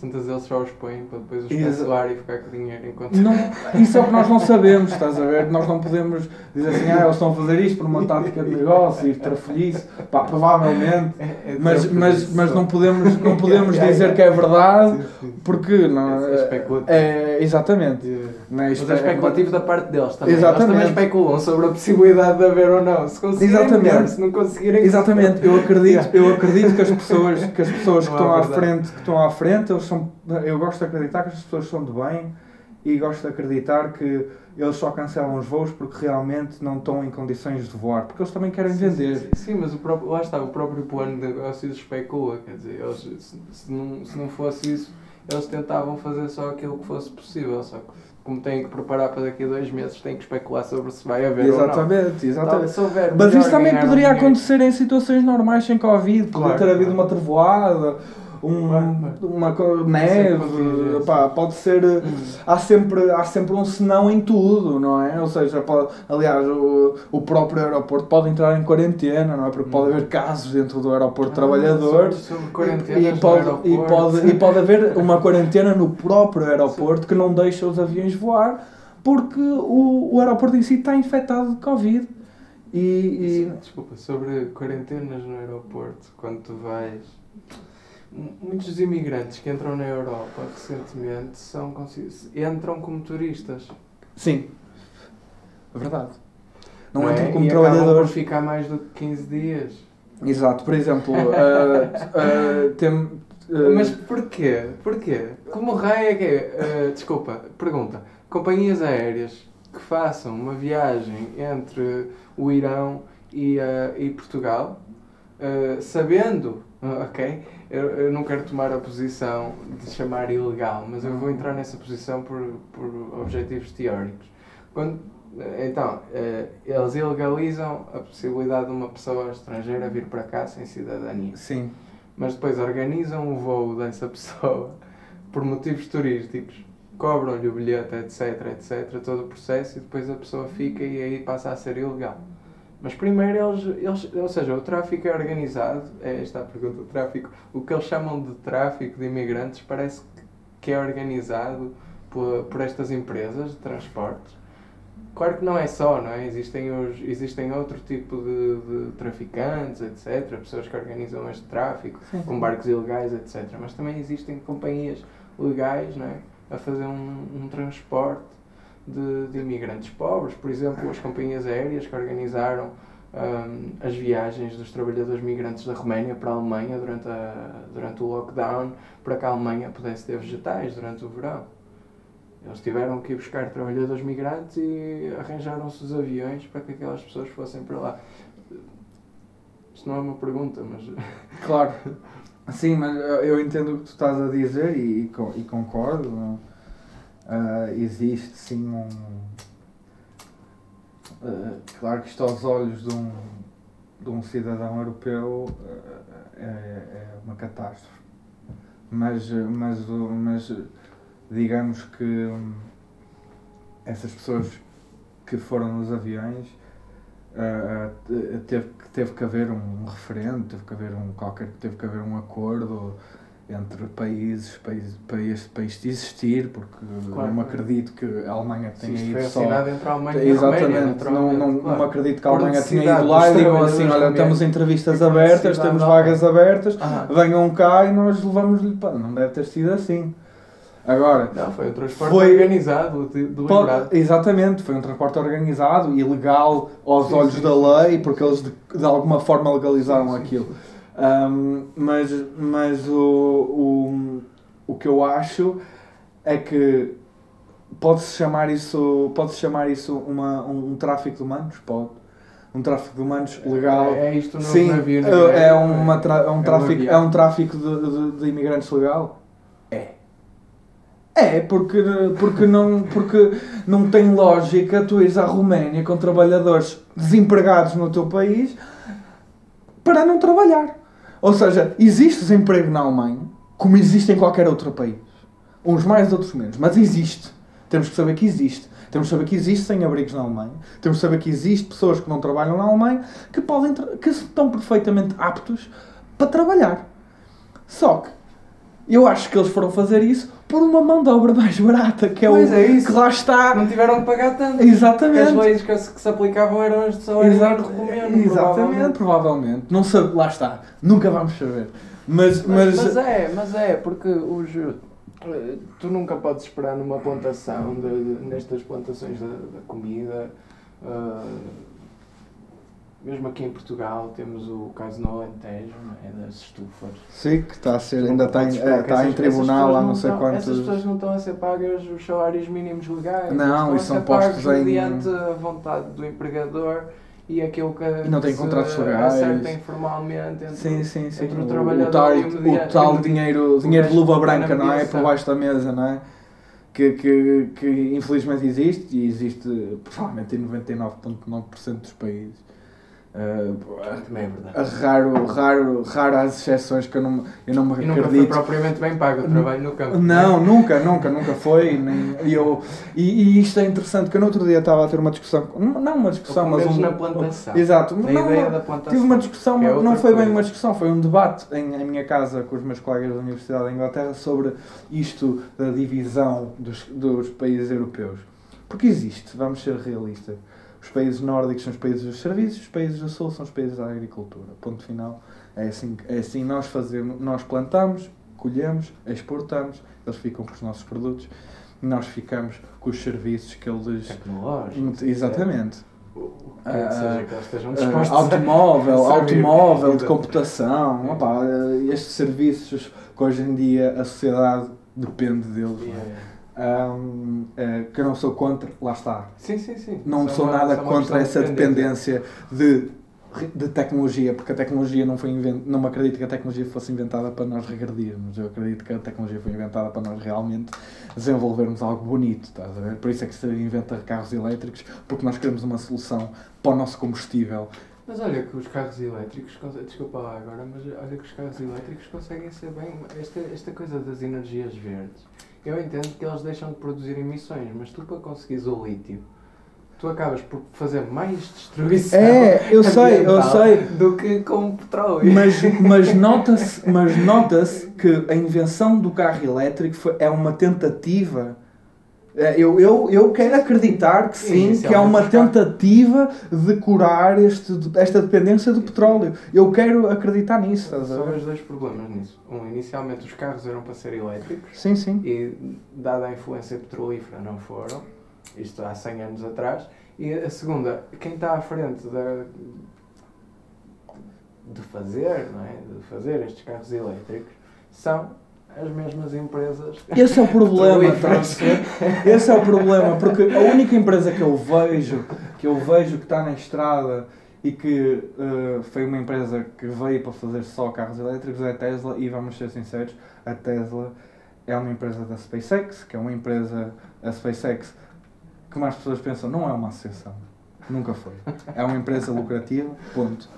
[SPEAKER 2] Tantas eles só os põem para depois os cancelar e ficar com dinheiro enquanto.
[SPEAKER 1] não, isso é o que nós não sabemos, estás a ver? Nós não podemos dizer assim, ah, eles estão a fazer isto por uma tática de negócio e trafolhice, pá, provavelmente.
[SPEAKER 2] É- é
[SPEAKER 1] Mas, mas, mas não podemos, não podemos dizer que é verdade porque não
[SPEAKER 2] É especulativo.
[SPEAKER 1] é exatamente Não é,
[SPEAKER 2] Mas é especulativo da parte deles também.
[SPEAKER 1] Exatamente.
[SPEAKER 2] Eles também especulam sobre a possibilidade de haver ou não. Se conseguirem,
[SPEAKER 1] Exatamente.
[SPEAKER 2] melhor. Se não conseguirem,
[SPEAKER 1] exatamente eu acredito eu acredito que as pessoas que as pessoas que
[SPEAKER 2] Não
[SPEAKER 1] estão à frente que estão à frente eles são eu gosto de acreditar que as pessoas são de bem e gosto de acreditar que eles só cancelam os voos porque realmente não estão em condições de voar porque eles também querem
[SPEAKER 2] Sim,
[SPEAKER 1] vender
[SPEAKER 2] Sim, sim, mas o próprio, lá está, o próprio plano de negócios especula. Quer dizer, eles, se, se não, se não fosse isso, eles tentavam fazer só aquilo que fosse possível. Só que, como têm que preparar para daqui a dois meses, têm que especular sobre se vai haver
[SPEAKER 1] exatamente
[SPEAKER 2] ou não.
[SPEAKER 1] exatamente
[SPEAKER 2] Então, houver
[SPEAKER 1] Mas isso também poderia
[SPEAKER 2] dinheiro-
[SPEAKER 1] acontecer em situações normais sem Covid.
[SPEAKER 2] Claro,
[SPEAKER 1] ter havido uma trevoada, um, uma
[SPEAKER 2] Sem
[SPEAKER 1] neve, pá, pode ser.
[SPEAKER 2] Hum.
[SPEAKER 1] Há sempre, há sempre um senão em tudo, não é? Ou seja, pode, aliás, o, o próprio aeroporto pode entrar em quarentena, não é? Porque pode
[SPEAKER 2] Hum.
[SPEAKER 1] haver casos dentro do aeroporto
[SPEAKER 2] Ah,
[SPEAKER 1] trabalhadores.
[SPEAKER 2] sobre, sobre
[SPEAKER 1] E pode, e, pode, e pode haver uma quarentena no próprio aeroporto que não deixa os aviões voar porque o, o aeroporto em si está infectado de Covid. E, e-
[SPEAKER 2] Desculpa, sobre quarentenas no aeroporto, quando tu vais. Muitos dos imigrantes que entram na Europa recentemente são, entram como turistas.
[SPEAKER 1] sim, é verdade. Não,
[SPEAKER 2] é?
[SPEAKER 1] entram como
[SPEAKER 2] e acabam por
[SPEAKER 1] trabalhadores.
[SPEAKER 2] ficar mais do que 15 dias.
[SPEAKER 1] Exato, por exemplo, ah, ah, tem, ah,
[SPEAKER 2] Mas porquê? Porquê? Como raio é que é? eh, desculpa, pergunta. Companhias aéreas que façam uma viagem entre o Irão e, eh, e Portugal, sabendo, ok, eu, eu não quero tomar a posição de chamar ilegal, mas eu vou entrar nessa posição por, por objetivos teóricos. Quando, então, eh, eles ilegalizam a possibilidade de uma pessoa estrangeira vir para cá sem cidadania.
[SPEAKER 1] Sim,
[SPEAKER 2] mas depois organizam o voo dessa pessoa por motivos turísticos, cobram-lhe o bilhete, etc, etc, todo o processo e depois a pessoa fica e aí passa a ser ilegal. Mas primeiro eles, eles, ou seja, o tráfico é organizado, é esta a pergunta, o tráfico, o que eles chamam de tráfico de imigrantes parece que é organizado por, por estas empresas de transportes. Claro que não é só, não é? Existem, os, existem outro tipo de, de traficantes, etc., pessoas que organizam este tráfico,
[SPEAKER 1] Sim.
[SPEAKER 2] com barcos ilegais, etc. Mas também existem companhias legais, não é? A fazer um, um transporte de, de imigrantes pobres. Por exemplo, as companhias aéreas que organizaram hum, as viagens dos trabalhadores migrantes da Roménia para a Alemanha durante, a, durante o lockdown, para que a Alemanha pudesse ter vegetais durante o verão. Eles tiveram que ir buscar trabalhadores migrantes e arranjaram-se os aviões para que aquelas pessoas fossem para lá. Isto não é uma pergunta, mas.
[SPEAKER 1] Claro. Sim, mas eu eu entendo o que tu estás a dizer e, e con- concordo. não? Ah, existe sim um. ah, claro que isto aos olhos de um, de um cidadão europeu ah, é, é uma catástrofe. Mas, mas, mas digamos que hum, essas pessoas que foram nos aviões te- teve, teve que haver um referendo, teve que haver um qualquer, teve que haver um acordo entre países para, este país existir, porque
[SPEAKER 2] Claro.
[SPEAKER 1] não acredito que a Alemanha tenha ido
[SPEAKER 2] foi
[SPEAKER 1] só.
[SPEAKER 2] entre a Alemanha Roménia,
[SPEAKER 1] Exatamente, não, não,
[SPEAKER 2] claro.
[SPEAKER 1] não acredito que a Alemanha tenha ido lá e digam assim: olha, temos entrevistas abertas, temos vagas abertas,
[SPEAKER 2] Ah,
[SPEAKER 1] venham cá e nós levamos-lhe. Não deve ter sido assim. Agora,
[SPEAKER 2] não, foi um transporte
[SPEAKER 1] Foi-
[SPEAKER 2] organizado, de- deliberado.
[SPEAKER 1] Exatamente, foi um transporte organizado e legal aos
[SPEAKER 2] Sim,
[SPEAKER 1] olhos
[SPEAKER 2] sim,
[SPEAKER 1] da lei, porque eles de, de alguma forma legalizaram
[SPEAKER 2] sim,
[SPEAKER 1] aquilo. Um, mas mas o, o, o que eu acho é que pode-se chamar isso, pode chamar isso uma, um, um tráfico de humanos? Pode. Um tráfico de humanos legal.
[SPEAKER 2] É, é isto no
[SPEAKER 1] Sim,
[SPEAKER 2] navio
[SPEAKER 1] é, é, uma é um tráfico, é um tráfico de, de, de imigrantes legal? É. É, porque, porque, não, porque não tem lógica tu ires à Roménia com trabalhadores desempregados no teu país para não trabalhar. Ou seja, existe desemprego na Alemanha, como existe em qualquer outro país. Uns mais, outros menos, mas existe. Temos que saber que existe. Temos que saber que existe sem-abrigos na Alemanha. Temos que saber que existe pessoas que não trabalham na Alemanha que, podem que estão perfeitamente aptos para trabalhar. Só que eu acho que eles foram fazer isso por uma mão de obra mais barata, que é
[SPEAKER 2] Pois
[SPEAKER 1] o
[SPEAKER 2] é isso.
[SPEAKER 1] que lá está.
[SPEAKER 2] Não tiveram que pagar tanto. Porque as
[SPEAKER 1] Exatamente.
[SPEAKER 2] leis que se, que se aplicavam eram as de salário
[SPEAKER 1] Exato,
[SPEAKER 2] romeno,
[SPEAKER 1] exatamente,
[SPEAKER 2] provavelmente.
[SPEAKER 1] provavelmente. Não sabe, lá está. Nunca vamos saber. Mas,
[SPEAKER 2] Mas,
[SPEAKER 1] mas,
[SPEAKER 2] mas é, mas é, porque os, eh, tu nunca podes esperar numa plantação, de, de- nestas plantações da, da comida. eh, mesmo aqui em Portugal temos o caso no Alentejo, é? das estufas.
[SPEAKER 1] sim, que está a ser, ainda está
[SPEAKER 2] que
[SPEAKER 1] está em tribunal há não sei quantos.
[SPEAKER 2] Essas pessoas não estão a ser pagas os salários mínimos legais.
[SPEAKER 1] Não, isso são postos em-
[SPEAKER 2] mediante a vontade do empregador e aquilo que
[SPEAKER 1] E não tem contratos legais.
[SPEAKER 2] acerta informalmente entre,
[SPEAKER 1] Sim, sim, sim.
[SPEAKER 2] entre o
[SPEAKER 1] O,
[SPEAKER 2] trabalhador
[SPEAKER 1] o tal,
[SPEAKER 2] e o media-
[SPEAKER 1] o tal
[SPEAKER 2] e
[SPEAKER 1] dinheiro,
[SPEAKER 2] o
[SPEAKER 1] dinheiro de luva branca, não é? Por baixo da mesa, não é? Que, que, que infelizmente existe e existe provavelmente em 99,9% dos países. Uh,
[SPEAKER 2] Também é verdade.
[SPEAKER 1] raro, raro, raro as exceções que eu não, eu não me
[SPEAKER 2] E nunca foi
[SPEAKER 1] acredito.
[SPEAKER 2] propriamente bem pago o trabalho no campo.
[SPEAKER 1] Não, nunca, nunca, nunca foi. Nem, e, eu, e, e isto é interessante, que eu no outro dia estava a ter uma discussão, não uma discussão, mas um,
[SPEAKER 2] na plantação.
[SPEAKER 1] Exato,
[SPEAKER 2] A
[SPEAKER 1] não,
[SPEAKER 2] ideia
[SPEAKER 1] não,
[SPEAKER 2] da plantação.
[SPEAKER 1] tive uma discussão,
[SPEAKER 2] é
[SPEAKER 1] não foi bem
[SPEAKER 2] coisa.
[SPEAKER 1] uma discussão, foi um debate em, em minha casa com os meus colegas da Universidade da Inglaterra sobre isto da divisão dos, dos países europeus. Porque existe, vamos ser realistas. Os países nórdicos são os países dos serviços, os países do sul são os países da agricultura. Ponto final. É assim, é assim nós fazemos, nós plantamos, colhemos, exportamos, eles ficam com os nossos produtos, nós ficamos com os serviços que eles.
[SPEAKER 2] Tecnológico.
[SPEAKER 1] Exatamente.
[SPEAKER 2] O que
[SPEAKER 1] Ah,
[SPEAKER 2] que seja que estejam
[SPEAKER 1] Uh, automóvel,
[SPEAKER 2] a
[SPEAKER 1] automóvel de computação,
[SPEAKER 2] É.
[SPEAKER 1] uh, estes serviços que hoje em dia a sociedade depende deles. é?
[SPEAKER 2] Yeah.
[SPEAKER 1] Um, uh, que eu não sou contra, lá está.
[SPEAKER 2] Sim, sim, sim.
[SPEAKER 1] Não
[SPEAKER 2] Só
[SPEAKER 1] sou
[SPEAKER 2] uma-
[SPEAKER 1] nada
[SPEAKER 2] uma
[SPEAKER 1] contra essa
[SPEAKER 2] de
[SPEAKER 1] dependência de, de tecnologia, porque a tecnologia não foi inventada, não me acredito que a tecnologia fosse inventada para nós regredirmos. Eu acredito que a tecnologia foi inventada para nós realmente desenvolvermos algo bonito, estás a ver? Por isso é que se inventa carros elétricos, porque nós queremos uma solução para o nosso combustível.
[SPEAKER 2] Mas olha que os carros elétricos, desculpa lá agora, mas olha que os carros elétricos conseguem ser bem. Esta, esta coisa das energias verdes, eu entendo que eles deixam de produzir emissões, mas tu para conseguires o lítio, tu acabas por fazer mais destruição
[SPEAKER 1] É, eu sei, eu sei.
[SPEAKER 2] do que com petróleo.
[SPEAKER 1] Mas, mas nota-se nota que a invenção do carro elétrico foi, é uma tentativa. É, Eu, eu, eu quero acreditar que sim, que é uma tentativa de curar este, esta dependência do petróleo. Eu quero acreditar nisso, ver?
[SPEAKER 2] vejo dois problemas nisso. Um, inicialmente os carros eram para ser elétricos
[SPEAKER 1] Sim, sim.
[SPEAKER 2] e, dada a influência petrolífera, não foram. Isto há 100 anos atrás. E a segunda, quem está à frente da, de fazer, não é? De fazer estes carros elétricos são as mesmas empresas.
[SPEAKER 1] Esse é o problema, ver? Esse é o problema, porque a única empresa que eu vejo, que eu vejo que está na estrada e que eh, foi uma empresa que veio para fazer só carros elétricos é a Tesla e vamos ser sinceros, a Tesla é uma empresa da SpaceX, que é uma empresa, a SpaceX, que mais pessoas pensam, não é uma associação. Nunca foi. É uma empresa lucrativa, ponto.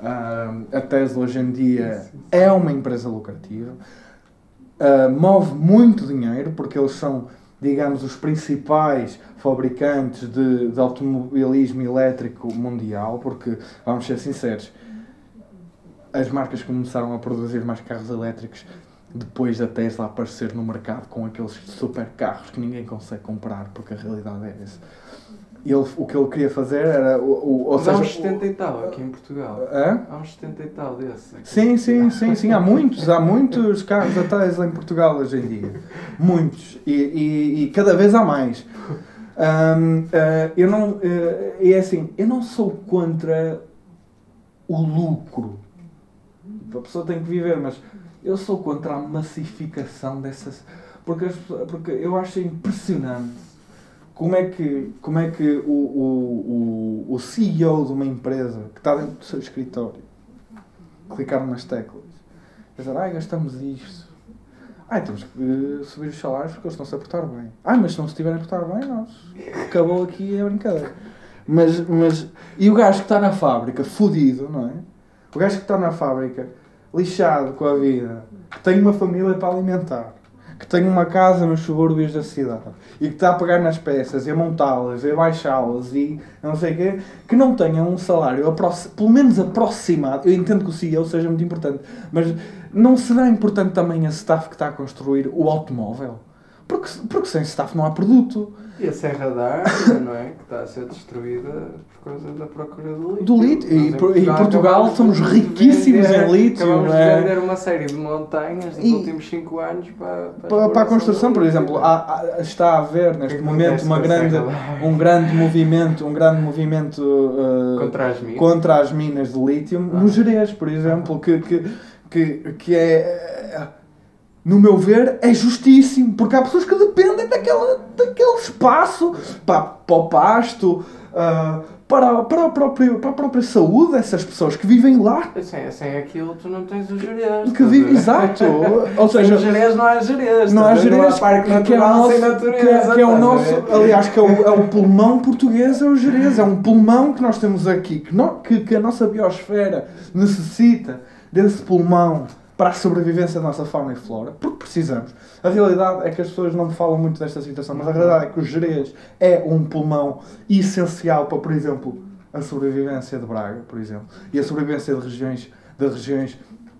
[SPEAKER 1] Ah, a Tesla hoje em dia é uma empresa lucrativa. Uh, move muito dinheiro porque eles são, digamos, os principais fabricantes de, de automobilismo elétrico mundial. Porque, vamos ser sinceros, as marcas começaram a produzir mais carros elétricos depois da Tesla aparecer no mercado com aqueles super carros que ninguém consegue comprar, porque a realidade é essa. Ele, o que ele queria fazer era. O, o, ou
[SPEAKER 2] Mas há
[SPEAKER 1] seja,
[SPEAKER 2] uns 70 e tal aqui em Portugal.
[SPEAKER 1] Hã?
[SPEAKER 2] Há uns 70 e tal desses. aqui.
[SPEAKER 1] Sim, sim, sim, sim. Há muitos, há muitos carros Tesla em Portugal hoje em dia. Muitos. E, e, e cada vez há mais. Ahm, ah, eu não. e é assim, eu não sou contra o lucro. A pessoa tem que viver, mas eu sou contra a massificação dessas. Porque, porque eu acho impressionante como é que, como é que o, o, o, o CEO de uma empresa que está dentro do seu escritório clicar nas teclas e dizer, ai, gastamos isto. Ai, temos que eh, subir os salários porque eles estão-se a portar bem. Ai, mas se não se estiverem a portar bem, nós. Acabou aqui a brincadeira. Mas, mas. E o gajo que está na fábrica, fudido, não é? O gajo que está na fábrica, lixado com a vida, que tem uma família para alimentar, que tem uma casa nos subúrbios da cidade e que está a pegar nas peças e a montá-las e a baixá-las e não sei o quê, que não tenha um salário pelo menos aproximado. Eu entendo que o CEO seja muito importante, mas não será importante também a staff que está a construir o automóvel? Porque, porque sem staff não há produto.
[SPEAKER 2] E a Serra da Árvore, não é? Que está a ser destruída por causa da procura do lítio.
[SPEAKER 1] Do lítio. E
[SPEAKER 2] Nós
[SPEAKER 1] por- e Portugal somos riquíssimos
[SPEAKER 2] vender-
[SPEAKER 1] em lítio,
[SPEAKER 2] Acabamos
[SPEAKER 1] não é?
[SPEAKER 2] de vender uma série de montanhas nos
[SPEAKER 1] E-
[SPEAKER 2] últimos 5 anos para,
[SPEAKER 1] Para, para a construção, por exemplo, há- há- está a haver neste
[SPEAKER 2] é que
[SPEAKER 1] momento uma grande, um grande movimento, um grande movimento uh,
[SPEAKER 2] Contra as minas.
[SPEAKER 1] contra as minas de lítio
[SPEAKER 2] Ah.
[SPEAKER 1] no Jerez, por exemplo, que, que, que, que é, no meu ver, é justíssimo, porque há pessoas que dependem daquela, daquele espaço para, para o pasto, ah, para, para, a própria, para a própria saúde dessas pessoas que vivem lá.
[SPEAKER 2] Sem, sem aquilo tu não tens o Jerez.
[SPEAKER 1] Que vive,
[SPEAKER 2] ver?
[SPEAKER 1] exato. Ou
[SPEAKER 2] Sem
[SPEAKER 1] seja,
[SPEAKER 2] o Jerez não há Jerez.
[SPEAKER 1] não há? Jerez,
[SPEAKER 2] Não parque
[SPEAKER 1] que é o
[SPEAKER 2] natural
[SPEAKER 1] nosso,
[SPEAKER 2] sem
[SPEAKER 1] que
[SPEAKER 2] natureza.
[SPEAKER 1] é, que é o
[SPEAKER 2] estás a
[SPEAKER 1] nosso, aliás, que é o, é o pulmão português, é o Jerez, é um pulmão que nós temos aqui, que, nó- que, que a nossa biosfera necessita desse pulmão para a sobrevivência da nossa fauna e flora, porque precisamos. A realidade é que as pessoas não falam muito desta situação, mas a realidade é que o Jerez é um pulmão essencial para, por exemplo, a sobrevivência de Braga, por exemplo, e a sobrevivência de regiões, de regiões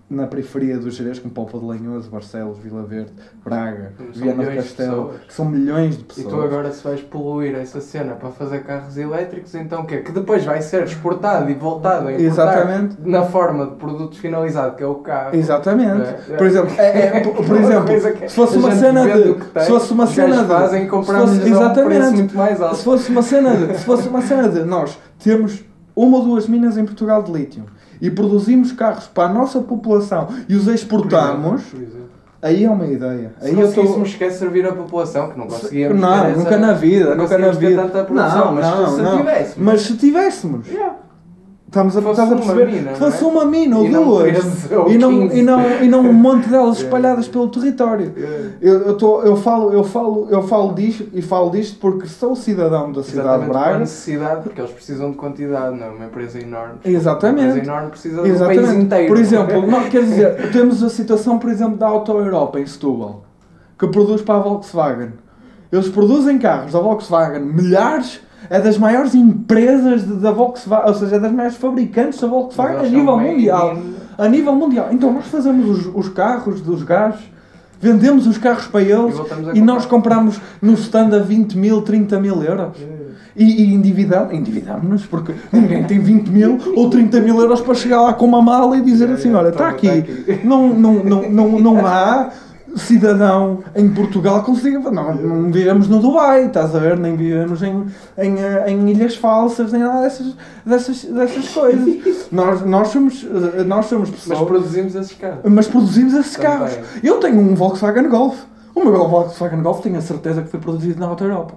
[SPEAKER 1] na periferia do Jerez, como Polpa de Lanhoso, Barcelos, Vila Verde, Braga, Viana do Castelo, que são milhões de
[SPEAKER 2] E
[SPEAKER 1] pessoas.
[SPEAKER 2] tu agora se vais poluir essa cena para fazer carros elétricos, então o quê? Que depois vai ser exportado e voltado a
[SPEAKER 1] Exatamente.
[SPEAKER 2] na forma de produto finalizado que é o carro.
[SPEAKER 1] Exatamente.
[SPEAKER 2] É, é.
[SPEAKER 1] Por exemplo, é- é- por, por
[SPEAKER 2] Uma
[SPEAKER 1] exemplo, se fosse uma cena de, se fosse uma cena de,
[SPEAKER 2] fazem e
[SPEAKER 1] se
[SPEAKER 2] compramos
[SPEAKER 1] fosse-
[SPEAKER 2] a um
[SPEAKER 1] exatamente,
[SPEAKER 2] muito mais alto.
[SPEAKER 1] se fosse uma cena de, se fosse uma cena de nós temos uma ou duas minas em Portugal de lítio e produzimos carros para a nossa população e os exportamos,
[SPEAKER 2] Por exemplo.
[SPEAKER 1] aí é uma ideia.
[SPEAKER 2] Se
[SPEAKER 1] Aí estou
[SPEAKER 2] conseguíssemos sequer servir a população, que não conseguíamos
[SPEAKER 1] Não,
[SPEAKER 2] ter essa-
[SPEAKER 1] nunca na vida, nunca na vida.
[SPEAKER 2] tanta produção,
[SPEAKER 1] Não,
[SPEAKER 2] mas
[SPEAKER 1] não,
[SPEAKER 2] se
[SPEAKER 1] não.
[SPEAKER 2] tivéssemos.
[SPEAKER 1] Mas se tivéssemos,
[SPEAKER 2] Yeah.
[SPEAKER 1] Estamos a, estás a
[SPEAKER 2] uma
[SPEAKER 1] perceber
[SPEAKER 2] mina,
[SPEAKER 1] fosse
[SPEAKER 2] é?
[SPEAKER 1] uma mina ou
[SPEAKER 2] E
[SPEAKER 1] duas
[SPEAKER 2] 13 ou
[SPEAKER 1] e não,
[SPEAKER 2] 15.
[SPEAKER 1] e, não, e não um monte delas espalhadas pelo território.
[SPEAKER 2] Yeah.
[SPEAKER 1] Eu, eu, tô, eu, falo, eu, falo, eu falo disto e falo disto porque sou cidadão da cidade de
[SPEAKER 2] Exatamente por
[SPEAKER 1] Braga.
[SPEAKER 2] necessidade, porque eles precisam de quantidade, não é? Uma empresa enorme.
[SPEAKER 1] Exatamente.
[SPEAKER 2] Uma empresa enorme precisa do país
[SPEAKER 1] Exatamente.
[SPEAKER 2] inteiro.
[SPEAKER 1] Por exemplo, não, quer dizer, temos a situação, por exemplo, da Auto Europa em Setúbal, que produz para a Volkswagen. Eles produzem carros da Volkswagen, milhares, É das maiores empresas da Volkswagen, ou seja, é das maiores fabricantes da Volkswagen a nível mundial. A nível mundial. Então nós fazemos os, os carros dos gajos, vendemos os carros para
[SPEAKER 2] E
[SPEAKER 1] eles
[SPEAKER 2] a
[SPEAKER 1] e nós compramos no stand a 20 mil, 30 mil euros. E, e endividamos, endividamos-nos porque ninguém tem 20 mil ou 30 mil euros para chegar lá com uma mala e dizer assim: olha, está aqui,
[SPEAKER 2] tá aqui.
[SPEAKER 1] não, não, não, não, não há cidadão em Portugal consiga. Não, não vivemos no Dubai, estás a ver? Nem vivemos em, em, eh, em ilhas falsas, nem nada dessas, dessas, dessas coisas. nós, nós, somos, eh, nós somos
[SPEAKER 2] Mas
[SPEAKER 1] pessoas.
[SPEAKER 2] produzimos esses carros.
[SPEAKER 1] Mas produzimos esses
[SPEAKER 2] Também.
[SPEAKER 1] carros. Eu tenho um Volkswagen Golf. O meu Volkswagen Golf tenho a certeza que foi produzido na Alta Europa.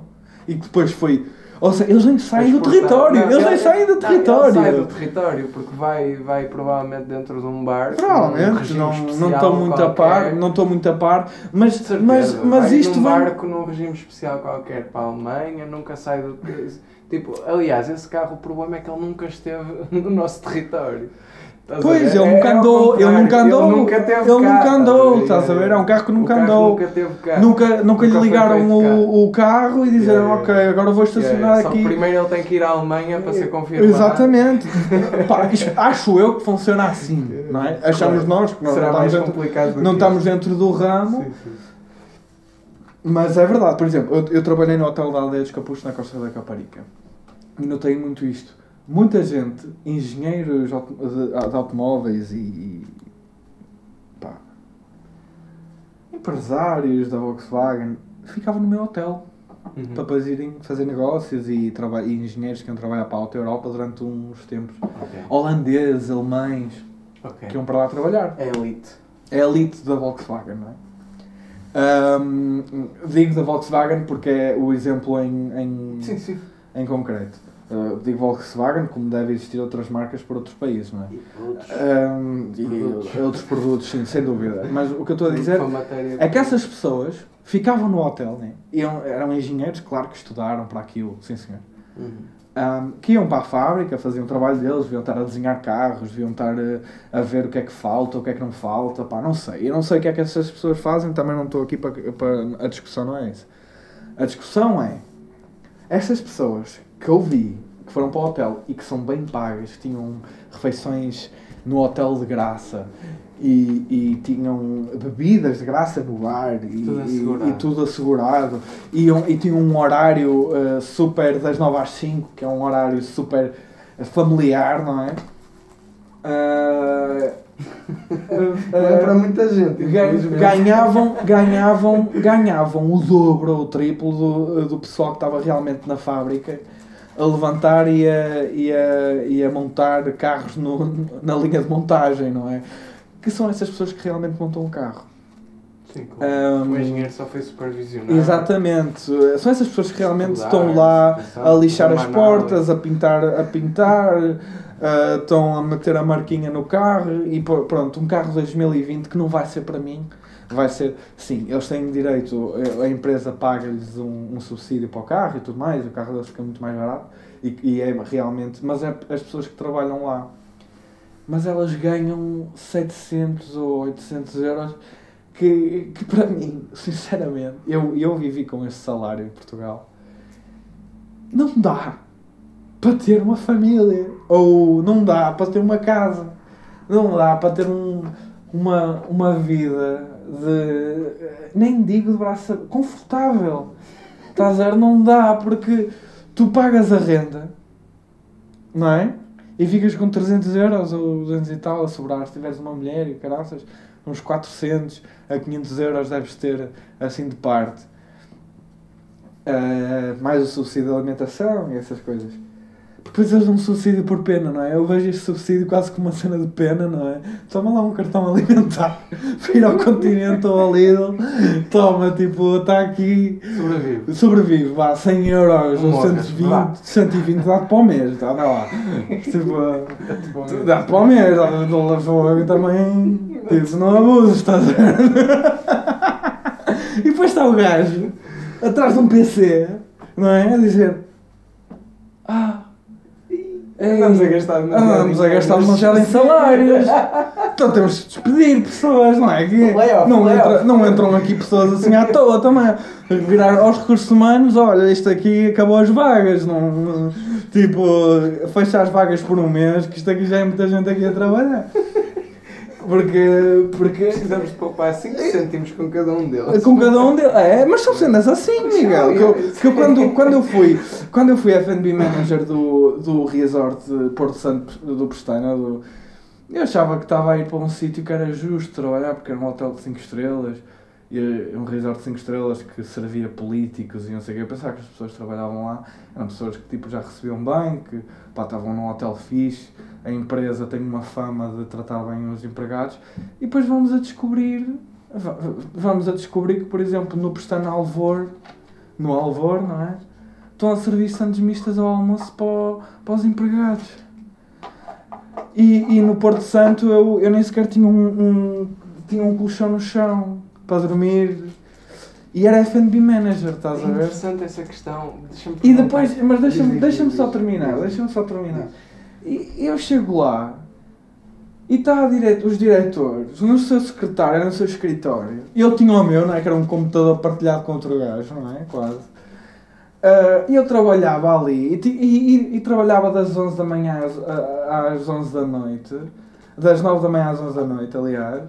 [SPEAKER 1] E que depois foi. Ou seja, eles nem saem do território.
[SPEAKER 2] Não,
[SPEAKER 1] eles nem saem do
[SPEAKER 2] não,
[SPEAKER 1] território.
[SPEAKER 2] Ele sai do território porque vai, vai provavelmente dentro de um bar.
[SPEAKER 1] Provavelmente,
[SPEAKER 2] regime
[SPEAKER 1] não
[SPEAKER 2] especial
[SPEAKER 1] não estou muito a
[SPEAKER 2] qualquer.
[SPEAKER 1] par, não estou muito a par, mas,
[SPEAKER 2] certeza,
[SPEAKER 1] mas, mas
[SPEAKER 2] vai
[SPEAKER 1] isto
[SPEAKER 2] num
[SPEAKER 1] vai.
[SPEAKER 2] barco num regime especial qualquer para a Alemanha, nunca sai do. Tipo, aliás, esse carro, o problema é que ele nunca esteve no nosso território. A
[SPEAKER 1] Pois, ele
[SPEAKER 2] É-
[SPEAKER 1] nunca
[SPEAKER 2] é
[SPEAKER 1] andou, ele nunca andou,
[SPEAKER 2] Ele nunca teve
[SPEAKER 1] ele nunca andou, estás a ver? É um carro que nunca andou.
[SPEAKER 2] Nunca teve.
[SPEAKER 1] Nunca, nunca lhe
[SPEAKER 2] Nunca foi
[SPEAKER 1] ligaram o, o carro e disseram,
[SPEAKER 2] Yeah,
[SPEAKER 1] ok, agora vou estacionar
[SPEAKER 2] Yeah,
[SPEAKER 1] aqui.
[SPEAKER 2] primeiro ele tem que ir à Alemanha para ser confirmado.
[SPEAKER 1] Exatamente. Pá, acho eu que funciona assim, não é? Achamos nós que nós
[SPEAKER 2] Será
[SPEAKER 1] não estamos, dentro, não estamos dentro do ramo,
[SPEAKER 2] Sim, sim.
[SPEAKER 1] mas é verdade. Por exemplo, eu, eu trabalhei no Hotel da Aldeia dos Capuchos na Costa da Caparica e notei muito isto. Muita gente, engenheiros de, automóveis e, e pá, empresários da Volkswagen ficavam no meu hotel
[SPEAKER 2] Uhum.
[SPEAKER 1] para depois irem fazer negócios e, e engenheiros que iam trabalhar para a Alta Europa durante uns tempos.
[SPEAKER 2] Ok.
[SPEAKER 1] Holandeses, alemães,
[SPEAKER 2] Ok.
[SPEAKER 1] que iam para lá trabalhar.
[SPEAKER 2] É elite.
[SPEAKER 1] É a elite da Volkswagen, não é? Ahm, digo da Volkswagen porque é o exemplo em, em,
[SPEAKER 2] Sim, sim.
[SPEAKER 1] em concreto. Ah, digo Volkswagen como deve existir outras marcas por outros países, não é?
[SPEAKER 2] Outros.
[SPEAKER 1] Ahm, e
[SPEAKER 2] Produtos.
[SPEAKER 1] outros produtos, sim, sem dúvida. Mas o que eu estou a dizer é que essas pessoas ficavam no hotel, né? Iam, eram engenheiros, claro que estudaram para aquilo, sim senhor.
[SPEAKER 2] Uhum.
[SPEAKER 1] Um, que iam para a fábrica, faziam o trabalho deles, deviam estar a desenhar carros, deviam estar a, a ver o que é que falta, o que é que não falta, pá, não sei. Eu não sei o que é que essas pessoas fazem, também não estou aqui para, para. A discussão não é essa. A discussão é. Essas pessoas que eu vi, que foram para o hotel e que são bem pagas, que tinham refeições no hotel de graça e, e tinham bebidas de graça no bar e
[SPEAKER 2] Tudo
[SPEAKER 1] e-
[SPEAKER 2] assegurado.
[SPEAKER 1] e tudo assegurado e, e tinham um horário uh, super das 9 às 5, que é um horário super familiar, não é? Uh,
[SPEAKER 2] Não é para muita gente,
[SPEAKER 1] ganhavam, ganhavam, ganhavam o dobro ou o triplo do, do pessoal que estava realmente na fábrica a levantar e a, e a, e a montar carros no, na linha de montagem, não é? Que são essas pessoas que realmente montam um carro.
[SPEAKER 2] Sim, claro.
[SPEAKER 1] Um,
[SPEAKER 2] o engenheiro só foi supervisionar.
[SPEAKER 1] Exatamente. São essas pessoas que realmente
[SPEAKER 2] Estudar,
[SPEAKER 1] estão lá a lixar as portas, a pintar, a pintar, ah, estão a meter a marquinha no carro e pronto, um carro 2020 que não vai ser para mim. Vai ser, sim, eles têm direito, a empresa paga-lhes um, um subsídio para o carro e tudo mais, o carro deles fica muito mais barato e, e é realmente, mas é as pessoas que trabalham lá. Mas elas ganham 700 ou 800 euros que, que para mim, sinceramente, eu, eu vivi com esse salário em Portugal. Não dá para ter uma família. Ou não dá para ter uma casa. Não dá para ter um, uma, uma vida de. Nem digo de braço. confortável. Estás a ver? Não dá porque tu pagas a renda, não é? E ficas com 300 euros ou 200 e tal a sobrar se tiveres uma mulher e caraças, uns 400 a 500 euros deves ter assim de parte. Ah, mais o subsídio de alimentação e essas coisas. Depois eles dão um subsídio por pena, não é? Eu vejo este subsídio quase como uma cena de pena, não é? Toma lá um cartão alimentar para ir ao continente ou ao Lidl. Toma, tipo, está aqui.
[SPEAKER 2] Sobrevive.
[SPEAKER 1] Sobrevive, vá, 100 euros ou
[SPEAKER 2] Morras,
[SPEAKER 1] 120,
[SPEAKER 2] vá.
[SPEAKER 1] 120 dá-te para o mês, dá lá. Tipo,
[SPEAKER 2] Bom,
[SPEAKER 1] Tu Dá para o mês, dá dólar fogo também. Tipo, não abuses, estás a ver? E depois está o gajo atrás de um PC, não é? A dizer:
[SPEAKER 2] Andamos a gastar demasiado
[SPEAKER 1] Andamos a
[SPEAKER 2] em
[SPEAKER 1] gastar demasiado em salários. então temos de despedir pessoas, não é? Que não, entra- não entram aqui pessoas assim à toa também. Virar aos recursos humanos, olha, isto aqui acabou as vagas. Não, tipo, fechar as vagas por um mês, que isto aqui já é muita gente aqui a trabalhar. Porque, porque
[SPEAKER 2] Precisamos de poupar 5 cêntimos com cada um deles.
[SPEAKER 1] com cada um deles. É, mas são cenas assim, Miguel. Que eu, que eu quando, quando eu fui, quando eu fui F&B manager do, do resort de Porto Santo do Pestana, do, eu achava que estava a ir para um sítio que era justo trabalhar, porque era um hotel de 5 estrelas, e um resort de 5 estrelas que servia políticos e não sei o que. Eu pensava que as pessoas que trabalhavam lá eram pessoas que tipo, já recebiam bem, que pá, estavam num hotel fixe, a empresa tem uma fama de tratar bem os empregados, e depois vamos a descobrir Va- Vamos a descobrir que, por exemplo, no Pestana Alvor, no Alvor, não é? Estão a servir sandes mistas ao almoço para, para os empregados. E, e no Porto Santo eu, eu nem sequer tinha um, um, tinha um colchão no chão para dormir. E era F&B manager,
[SPEAKER 2] É
[SPEAKER 1] estás a ver?
[SPEAKER 2] interessante essa questão. Deixa-me
[SPEAKER 1] E depois, mas deixa-me deixa só terminar, deixa-me só terminar. E eu chego lá e está dire... os diretores no seu secretário, no seu escritório. E eu tinha o meu, não é? Que era um computador partilhado com outro gajo, não é? Quase. E eu trabalhava ali e, e- e- e trabalhava das 11 da manhã às, às 11 da noite, das 9 da manhã às 11 da noite, aliás,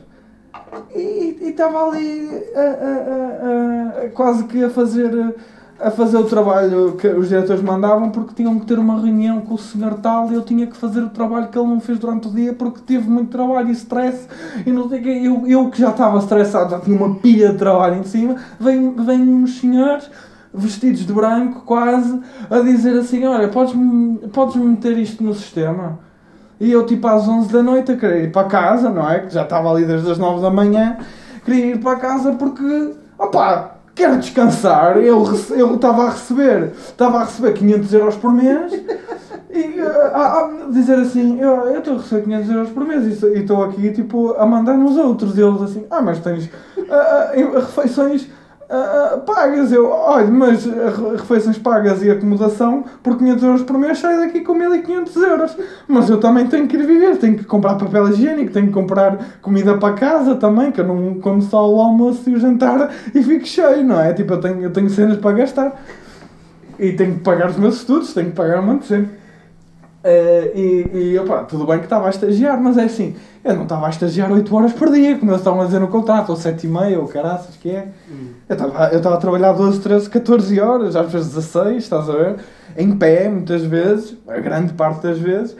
[SPEAKER 1] e estava ali a- a- a- quase que a fazer, a fazer o trabalho que os diretores mandavam porque tinham que ter uma reunião com o senhor tal e eu tinha que fazer o trabalho que ele não fez durante o dia porque teve muito trabalho e stress e não sei o quê. Eu, eu que já estava estressado, já tinha uma pilha de trabalho em cima, vem, vem uns senhores vestidos de branco quase a dizer assim, olha, podes-me podes meter isto no sistema? E eu tipo às 11 da noite a querer ir para casa, não é? Que já estava ali desde as 9 da manhã, queria ir para casa porque, opá, quero descansar. Eu estava a receber, estava a receber 500 euros por mês e eh, a, a dizer assim, eu estou a receber 500 euros por mês e estou aqui tipo a mandar nos outros. E eles assim, ah, mas tens ah, ah, em- refeições ah, pagas. Eu, olha, mas re- refeições pagas e acomodação por 500 euros por mês saio daqui com 1500 euros. Mas eu também tenho que ir viver, tenho que comprar papel higiênico, tenho que comprar comida para casa também, que eu não como só o almoço e o jantar e fico cheio, não é? Tipo, eu tenho, eu tenho cenas para gastar. E tenho que pagar os meus estudos, tenho que pagar um monte Eh, e, e opa, tudo bem que estava a estagiar, mas é assim, eu não estava a estagiar 8 horas por dia, como eles estavam a dizer no contrato, ou 7 e meia, ou caraças, que é.
[SPEAKER 2] Hum.
[SPEAKER 1] Eu estava eu a trabalhar 12, 13, 14 horas, às vezes 16, estás a ver? Em pé, muitas vezes, a grande parte das vezes,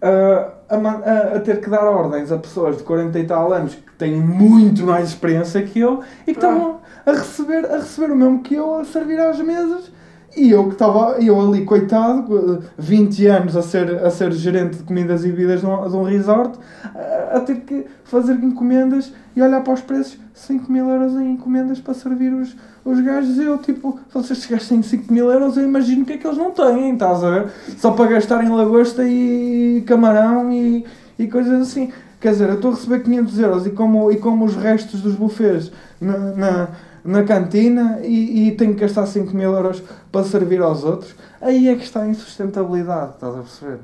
[SPEAKER 1] ah, a, a- a ter que dar ordens a pessoas de 40 e tal anos que têm muito mais experiência que eu e que estavam a receber, a receber o mesmo que eu a servir às mesas. E eu que estava, eu ali, coitado, 20 anos a ser, a ser gerente de comidas e bebidas de um, de um resort, a, a ter que fazer encomendas e olhar para os preços, 5 mil euros em encomendas para servir os, os gajos. Eu, tipo, se vocês gastem 5 mil euros, eu imagino que é que eles não têm, estás a ver? Só para gastar em lagosta e camarão e, e coisas assim. Quer dizer, eu estou a receber 500 euros e como, e como os restos dos buffets na, na, na cantina e, e tenho que gastar 5 mil euros para servir aos outros, aí é que está a insustentabilidade, estás a perceber?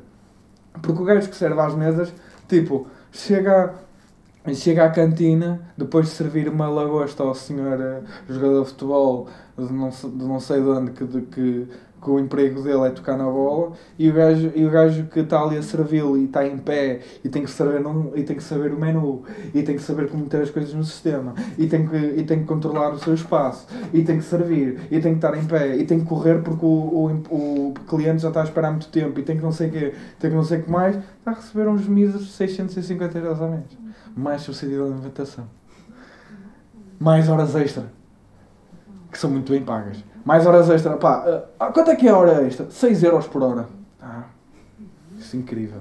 [SPEAKER 1] Porque o gajo que serve às mesas, tipo, chega, chega à cantina, depois de servir uma lagosta ao senhor eh, jogador de futebol de não, de não sei de onde, que, de, que, que o emprego dele é tocar na bola, e o gajo, e o gajo que está ali a servi-lo e está em pé e tem, que saber, não, e tem que saber o menu, e tem que saber como meter as coisas no sistema, e tem que, e tem que controlar o seu espaço, e tem que servir, e tem que estar em pé, e tem que correr porque o, o, o cliente já está a esperar muito tempo, e tem que não sei o quê, tem que não sei o que mais, está a receber uns míseros 650 euros a mês. Mais subsídio de alimentação. Mais horas extra. Que são muito bem pagas. Mais horas extra. Pá, ah, quanto é que é a hora extra? 6 euros por hora. Ah, isso é incrível.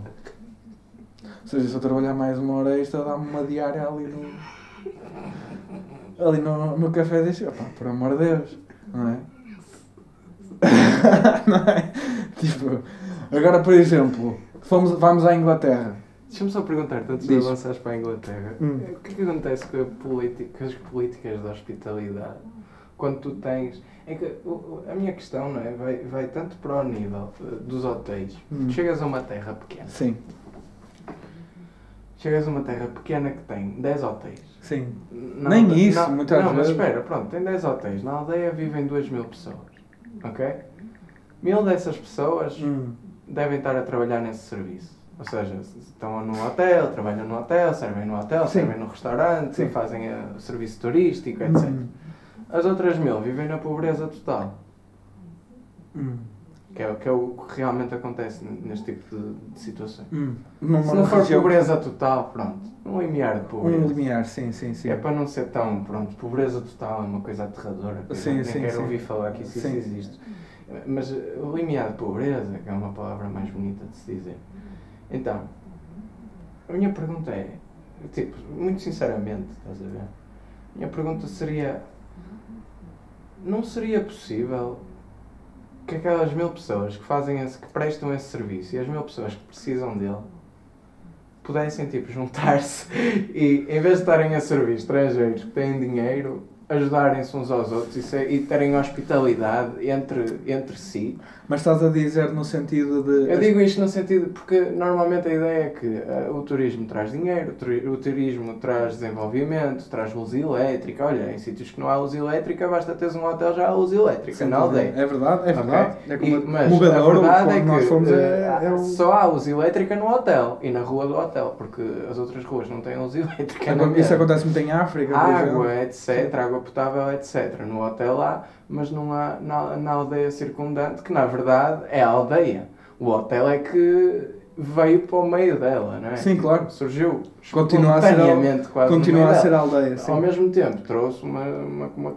[SPEAKER 1] Ou seja, se eu trabalhar mais uma hora extra, dá-me uma diária ali no. Ali no, no café deste. Pá, por amor de Deus. Não é? não é? Tipo, agora por exemplo, fomos, vamos à Inglaterra.
[SPEAKER 2] Deixa-me só perguntar-te, antes de avançares para a Inglaterra,
[SPEAKER 1] Hum.
[SPEAKER 2] o que é que acontece com, a política, com as políticas de hospitalidade quando tu tens. É que o- o- a minha questão não é? vai, vai tanto para o nível eh, dos hotéis.
[SPEAKER 1] Hum.
[SPEAKER 2] Chegas a uma terra pequena.
[SPEAKER 1] Sim,
[SPEAKER 2] Chegas a uma terra pequena que tem 10 hotéis.
[SPEAKER 1] sim.
[SPEAKER 2] Na
[SPEAKER 1] Nem
[SPEAKER 2] alde-
[SPEAKER 1] isso,
[SPEAKER 2] na-
[SPEAKER 1] muitas
[SPEAKER 2] Não, mas
[SPEAKER 1] vezes.
[SPEAKER 2] espera, pronto, tem 10 hotéis. Na aldeia vivem 2 mil pessoas. Ok? Mil dessas pessoas
[SPEAKER 1] Hum.
[SPEAKER 2] devem estar a trabalhar nesse serviço. Ou seja, se estão no hotel, trabalham no hotel, servem no hotel,
[SPEAKER 1] Sim.
[SPEAKER 2] servem no restaurante,
[SPEAKER 1] Sim.
[SPEAKER 2] fazem eh, serviço turístico, etc.
[SPEAKER 1] Hum.
[SPEAKER 2] As outras mil vivem na pobreza total.
[SPEAKER 1] Hum.
[SPEAKER 2] Que é, o- que é o que realmente acontece neste tipo de, de situações.
[SPEAKER 1] Hum.
[SPEAKER 2] Se não for
[SPEAKER 1] região-
[SPEAKER 2] pobreza total, pronto. Um limiar de pobreza.
[SPEAKER 1] Um limiar, sim, sim, sim.
[SPEAKER 2] É para não ser tão, pronto, pobreza total é uma coisa aterradora.
[SPEAKER 1] Sim,
[SPEAKER 2] nem
[SPEAKER 1] sim,
[SPEAKER 2] quero
[SPEAKER 1] sim.
[SPEAKER 2] ouvir falar que isso, isso
[SPEAKER 1] Sim.
[SPEAKER 2] existe. Mas eh, o limiar de pobreza, que é uma palavra mais bonita de se dizer. Então, a minha pergunta é, tipo, muito sinceramente, estás a ver? A minha pergunta seria, não seria possível que aquelas mil pessoas que fazem esse, que prestam esse serviço e as mil pessoas que precisam dele pudessem tipo juntar-se e em vez de estarem a servir estrangeiros que têm dinheiro ajudarem-se uns aos outros e, se- e terem hospitalidade entre, entre si.
[SPEAKER 1] Mas estás a dizer no sentido de.
[SPEAKER 2] Eu digo isto no sentido porque normalmente a ideia é que eh, o turismo traz dinheiro, o turi- o turismo traz desenvolvimento, traz luz elétrica. Olha, em sítios que não há luz elétrica, basta teres um hotel já há luz elétrica
[SPEAKER 1] Sem
[SPEAKER 2] na aldeia.
[SPEAKER 1] É verdade, é verdade. É como
[SPEAKER 2] E- mas a verdade é
[SPEAKER 1] quando nós
[SPEAKER 2] que
[SPEAKER 1] fomos,
[SPEAKER 2] eh,
[SPEAKER 1] é, é o...
[SPEAKER 2] só há luz elétrica no hotel e na rua do hotel, porque as outras ruas não têm luz elétrica. na
[SPEAKER 1] Isso acontece muito em África, por exemplo.
[SPEAKER 2] Água, etc., água potável, etc. No hotel há, mas não há na, na aldeia circundante, que na verdade é a aldeia. O hotel é que veio para o meio dela, não é?
[SPEAKER 1] Sim, claro.
[SPEAKER 2] Surgiu
[SPEAKER 1] Continua a ser
[SPEAKER 2] quase
[SPEAKER 1] Continua a ser
[SPEAKER 2] dela.
[SPEAKER 1] aldeia, sim.
[SPEAKER 2] Ao mesmo tempo, trouxe uma, uma, uma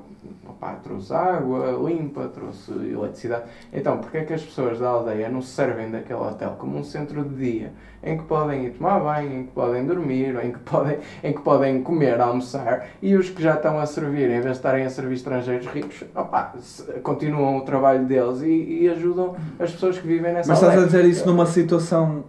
[SPEAKER 2] opá, trouxe água limpa, trouxe eletricidade. Então, porque é que as pessoas da aldeia não se servem daquele hotel como um centro de dia em que podem ir tomar banho, em que podem dormir, em que podem, em que podem comer, almoçar e os que já estão a servir, em vez de estarem a servir estrangeiros ricos, se- continuam o trabalho deles e, e ajudam as pessoas que vivem nessa
[SPEAKER 1] Mas estás a
[SPEAKER 2] aldeia.
[SPEAKER 1] dizer isso numa situação.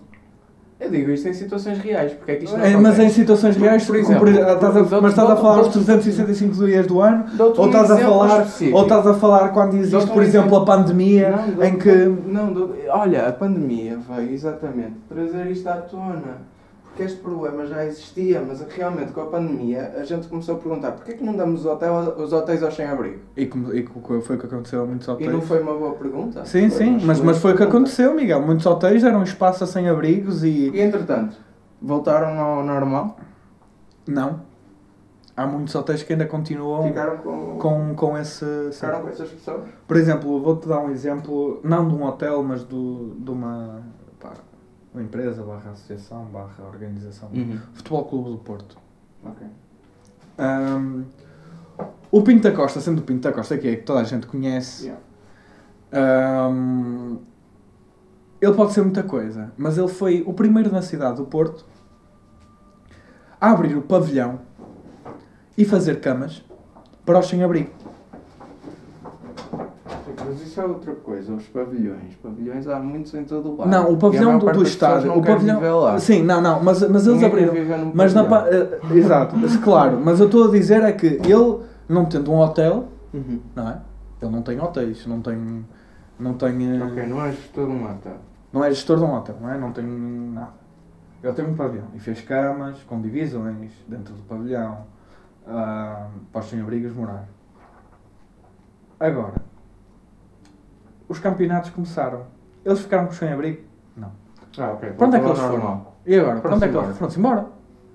[SPEAKER 2] Eu digo isto em situações reais, porque é que isto não
[SPEAKER 1] É, mas em situações reais,
[SPEAKER 2] por exemplo,
[SPEAKER 1] estás a- mas estás a falar os
[SPEAKER 2] dou-te-
[SPEAKER 1] 365 dias do ano? Ou estás a falar,
[SPEAKER 2] específico.
[SPEAKER 1] ou estás a falar quando existe, por exemplo, a pandemia,
[SPEAKER 2] Não,
[SPEAKER 1] em que.
[SPEAKER 2] Não, olha, a pandemia veio exatamente trazer isto à tona. Porque este problema já existia, mas realmente com a pandemia a gente começou a perguntar porquê que não damos os hotéis, os hotéis aos sem-abrigo?
[SPEAKER 1] E, como- e co- foi o que aconteceu a muitos
[SPEAKER 2] E
[SPEAKER 1] hotéis.
[SPEAKER 2] não foi uma boa pergunta?
[SPEAKER 1] Sim,
[SPEAKER 2] Foi
[SPEAKER 1] sim, mas, mas foi o que aconteceu, Miguel. Muitos hotéis eram espaço a sem-abrigos e.
[SPEAKER 2] E entretanto, voltaram ao normal?
[SPEAKER 1] Não. Há muitos hotéis que ainda continuam
[SPEAKER 2] Ficaram com,
[SPEAKER 1] com, com esse.
[SPEAKER 2] ficaram com essas pessoas?
[SPEAKER 1] Por exemplo, vou-te dar um exemplo, não de um hotel, mas do, de uma, pá, uma empresa, barra associação, barra organização. Futebol Clube do Porto.
[SPEAKER 2] Ok.
[SPEAKER 1] Ahm, o Pinto da Costa, sendo o Pinto da Costa que é que toda a gente conhece,
[SPEAKER 2] Yeah.
[SPEAKER 1] ahm, ele pode ser muita coisa, mas ele foi o primeiro na cidade do Porto a abrir o pavilhão e fazer camas para os sem-abrigo.
[SPEAKER 2] Isso é outra coisa, os pavilhões. Pavilhões há muitos em todo o lado.
[SPEAKER 1] Não, o pavilhão do, do
[SPEAKER 2] não
[SPEAKER 1] O pavilhão. Sim, não, não, mas, mas eles
[SPEAKER 2] Ninguém
[SPEAKER 1] abriram. Mas na eh, exato, claro, mas eu estou a dizer é que ele, não tendo um hotel,
[SPEAKER 2] Uhum.
[SPEAKER 1] não é? Ele não tem hotéis, não tem. Não tem. eh,
[SPEAKER 2] Ok, não és todo um hotel.
[SPEAKER 1] Não é gestor de um hotel, não é? Não tem nada. Ele tem um pavilhão e fez camas com divisões dentro do pavilhão ah, para os sem-abrigos morar. Agora, os campeonatos começaram. Eles ficaram com os sem-abrigo? Não.
[SPEAKER 2] Ah, ok.
[SPEAKER 1] Para onde é que
[SPEAKER 2] voltou
[SPEAKER 1] eles
[SPEAKER 2] ao
[SPEAKER 1] foram? E agora? Onde é que eles foram-se embora?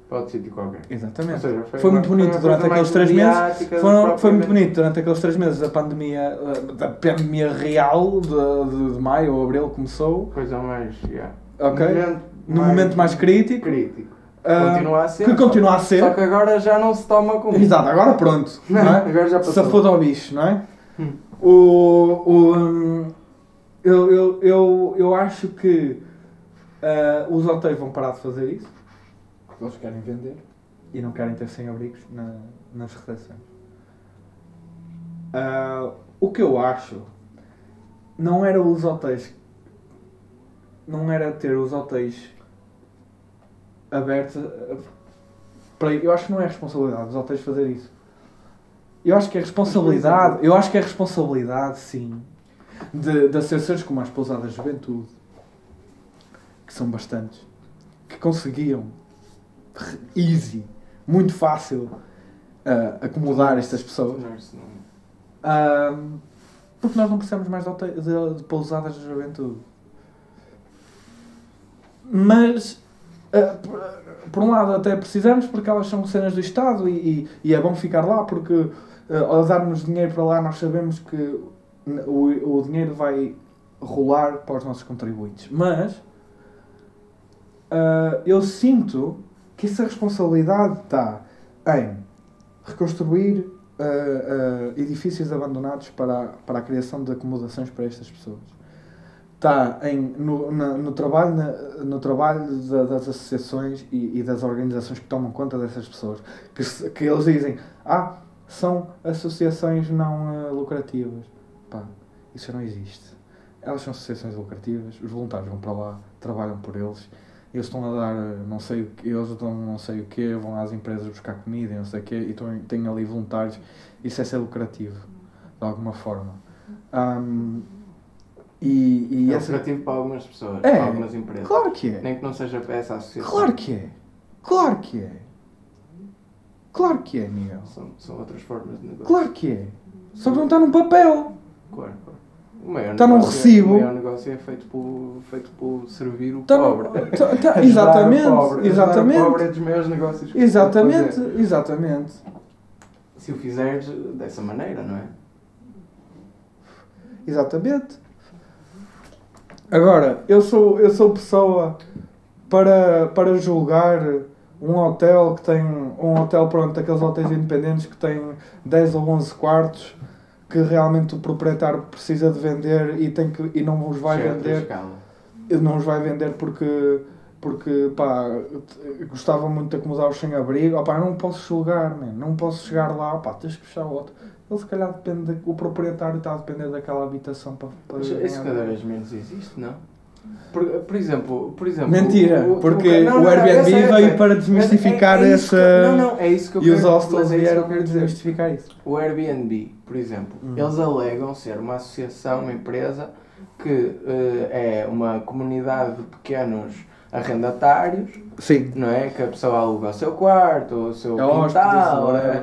[SPEAKER 2] Para outro sítio qualquer.
[SPEAKER 1] Exatamente.
[SPEAKER 2] Seja,
[SPEAKER 1] Foi muito
[SPEAKER 2] uma-
[SPEAKER 1] bonito durante aqueles três meses.
[SPEAKER 2] do
[SPEAKER 1] Foram, foi muito bonito durante aqueles três meses da pandemia, eh, da pandemia real de, de, de maio ou abril começou,
[SPEAKER 2] Coisa mais. Yeah.
[SPEAKER 1] ok?
[SPEAKER 2] Momento
[SPEAKER 1] No momento mais crítico.
[SPEAKER 2] crítico.
[SPEAKER 1] ah,
[SPEAKER 2] Continua a ser.
[SPEAKER 1] que
[SPEAKER 2] só-
[SPEAKER 1] continua a ser.
[SPEAKER 2] Só que agora já não se toma como.
[SPEAKER 1] Exato, agora pronto. Não é?
[SPEAKER 2] Agora já passou.
[SPEAKER 1] Safou ao bicho, não é?
[SPEAKER 2] Hum.
[SPEAKER 1] O, o, hum, eu, eu, eu, eu acho que ah, os hotéis vão parar de fazer isso. Porque eles querem vender e não querem ter sem-abrigos na, nas recepções. Ah, o que eu acho não era os hotéis. Não era ter os hotéis abertos. ah, para, eu acho que não é responsabilidade dos hotéis fazer isso. Eu acho que é responsabilidade, eu acho que é responsabilidade, sim, de, de associações como as Pousadas Juventude, que são bastantes, que conseguiam, easy, muito fácil, uh, acomodar estas pessoas. Ahm, porque nós não precisamos mais de, hotel- de, de pousadas de juventude. Mas, ah, por, por um lado, até precisamos porque elas são cenas do Estado e, e, e é bom ficar lá porque ao darmos dinheiro para lá nós sabemos que o, o dinheiro vai rolar para os nossos contribuintes. Mas ah, eu sinto que essa responsabilidade está em reconstruir ah, ah, edifícios abandonados para, para a criação de acomodações para estas pessoas. Está em, no, na- no trabalho, na- no trabalho da- das associações e, e das organizações que tomam conta dessas pessoas. Que, que eles dizem, ah, são associações não ah, lucrativas. Pá, isso não existe. Elas são associações lucrativas, os voluntários vão para lá, trabalham por eles, eles estão a dar ah, não sei o que, eles dão não sei o quê, vão às empresas buscar comida e não sei o quê, e estão, têm ali voluntários. Isso é ser lucrativo, de alguma forma. Ahm, e, e
[SPEAKER 2] É
[SPEAKER 1] essa-
[SPEAKER 2] lucrativo para algumas pessoas,
[SPEAKER 1] É,
[SPEAKER 2] para algumas empresas.
[SPEAKER 1] Claro que é.
[SPEAKER 2] Nem que não seja para essa associação.
[SPEAKER 1] Claro que é. Claro que é. Claro que é, Miguel.
[SPEAKER 2] São, são outras formas de negócio.
[SPEAKER 1] Claro que é. Só que não está num papel.
[SPEAKER 2] Claro, claro. O maior
[SPEAKER 1] Está num
[SPEAKER 2] é-
[SPEAKER 1] recibo.
[SPEAKER 2] O maior negócio é feito por, feito por servir o
[SPEAKER 1] Está
[SPEAKER 2] pobre.
[SPEAKER 1] tá- tá-
[SPEAKER 2] Ajudar o
[SPEAKER 1] exatamente.
[SPEAKER 2] pobre. Ajudar o
[SPEAKER 1] Exatamente.
[SPEAKER 2] pobre é dos maiores negócios
[SPEAKER 1] Exatamente. Exatamente.
[SPEAKER 2] Se o fizeres dessa maneira, não é?
[SPEAKER 1] Exatamente. Agora, eu sou, eu sou pessoa para, para julgar um hotel que tem. Um hotel, pronto, aqueles hotéis independentes que tem 10 ou 11 quartos que realmente o proprietário precisa de vender e, tem que, e não os vai
[SPEAKER 2] a outra
[SPEAKER 1] vender. não os vai vender porque, porque pá, gostava muito de acomodar os sem-abrigo. Opá, não posso julgar, man. não posso chegar lá, pá, tens que fechar o outro. Ele se calhar depende, de- o proprietário está a depender daquela habitação para, para
[SPEAKER 2] Mas
[SPEAKER 1] ganhar
[SPEAKER 2] cada vez menos existe, não? Por, por exemplo, por exemplo...
[SPEAKER 1] Mentira,
[SPEAKER 2] o- o-
[SPEAKER 1] porque
[SPEAKER 2] não, não,
[SPEAKER 1] o Airbnb
[SPEAKER 2] eu
[SPEAKER 1] veio
[SPEAKER 2] sei.
[SPEAKER 1] para desmistificar
[SPEAKER 2] é- é
[SPEAKER 1] essa.
[SPEAKER 2] que- não, não, é isso que eu
[SPEAKER 1] e os hostels
[SPEAKER 2] é
[SPEAKER 1] vieram
[SPEAKER 2] dizer.
[SPEAKER 1] desmistificar isso.
[SPEAKER 2] O Airbnb, por exemplo,
[SPEAKER 1] Hum.
[SPEAKER 2] eles alegam ser uma associação, uma empresa que eh, é uma comunidade de pequenos arrendatários,
[SPEAKER 1] Sim.
[SPEAKER 2] não é? Que a pessoa aluga o seu quarto, o seu
[SPEAKER 1] É
[SPEAKER 2] quintal.
[SPEAKER 1] é.
[SPEAKER 2] é.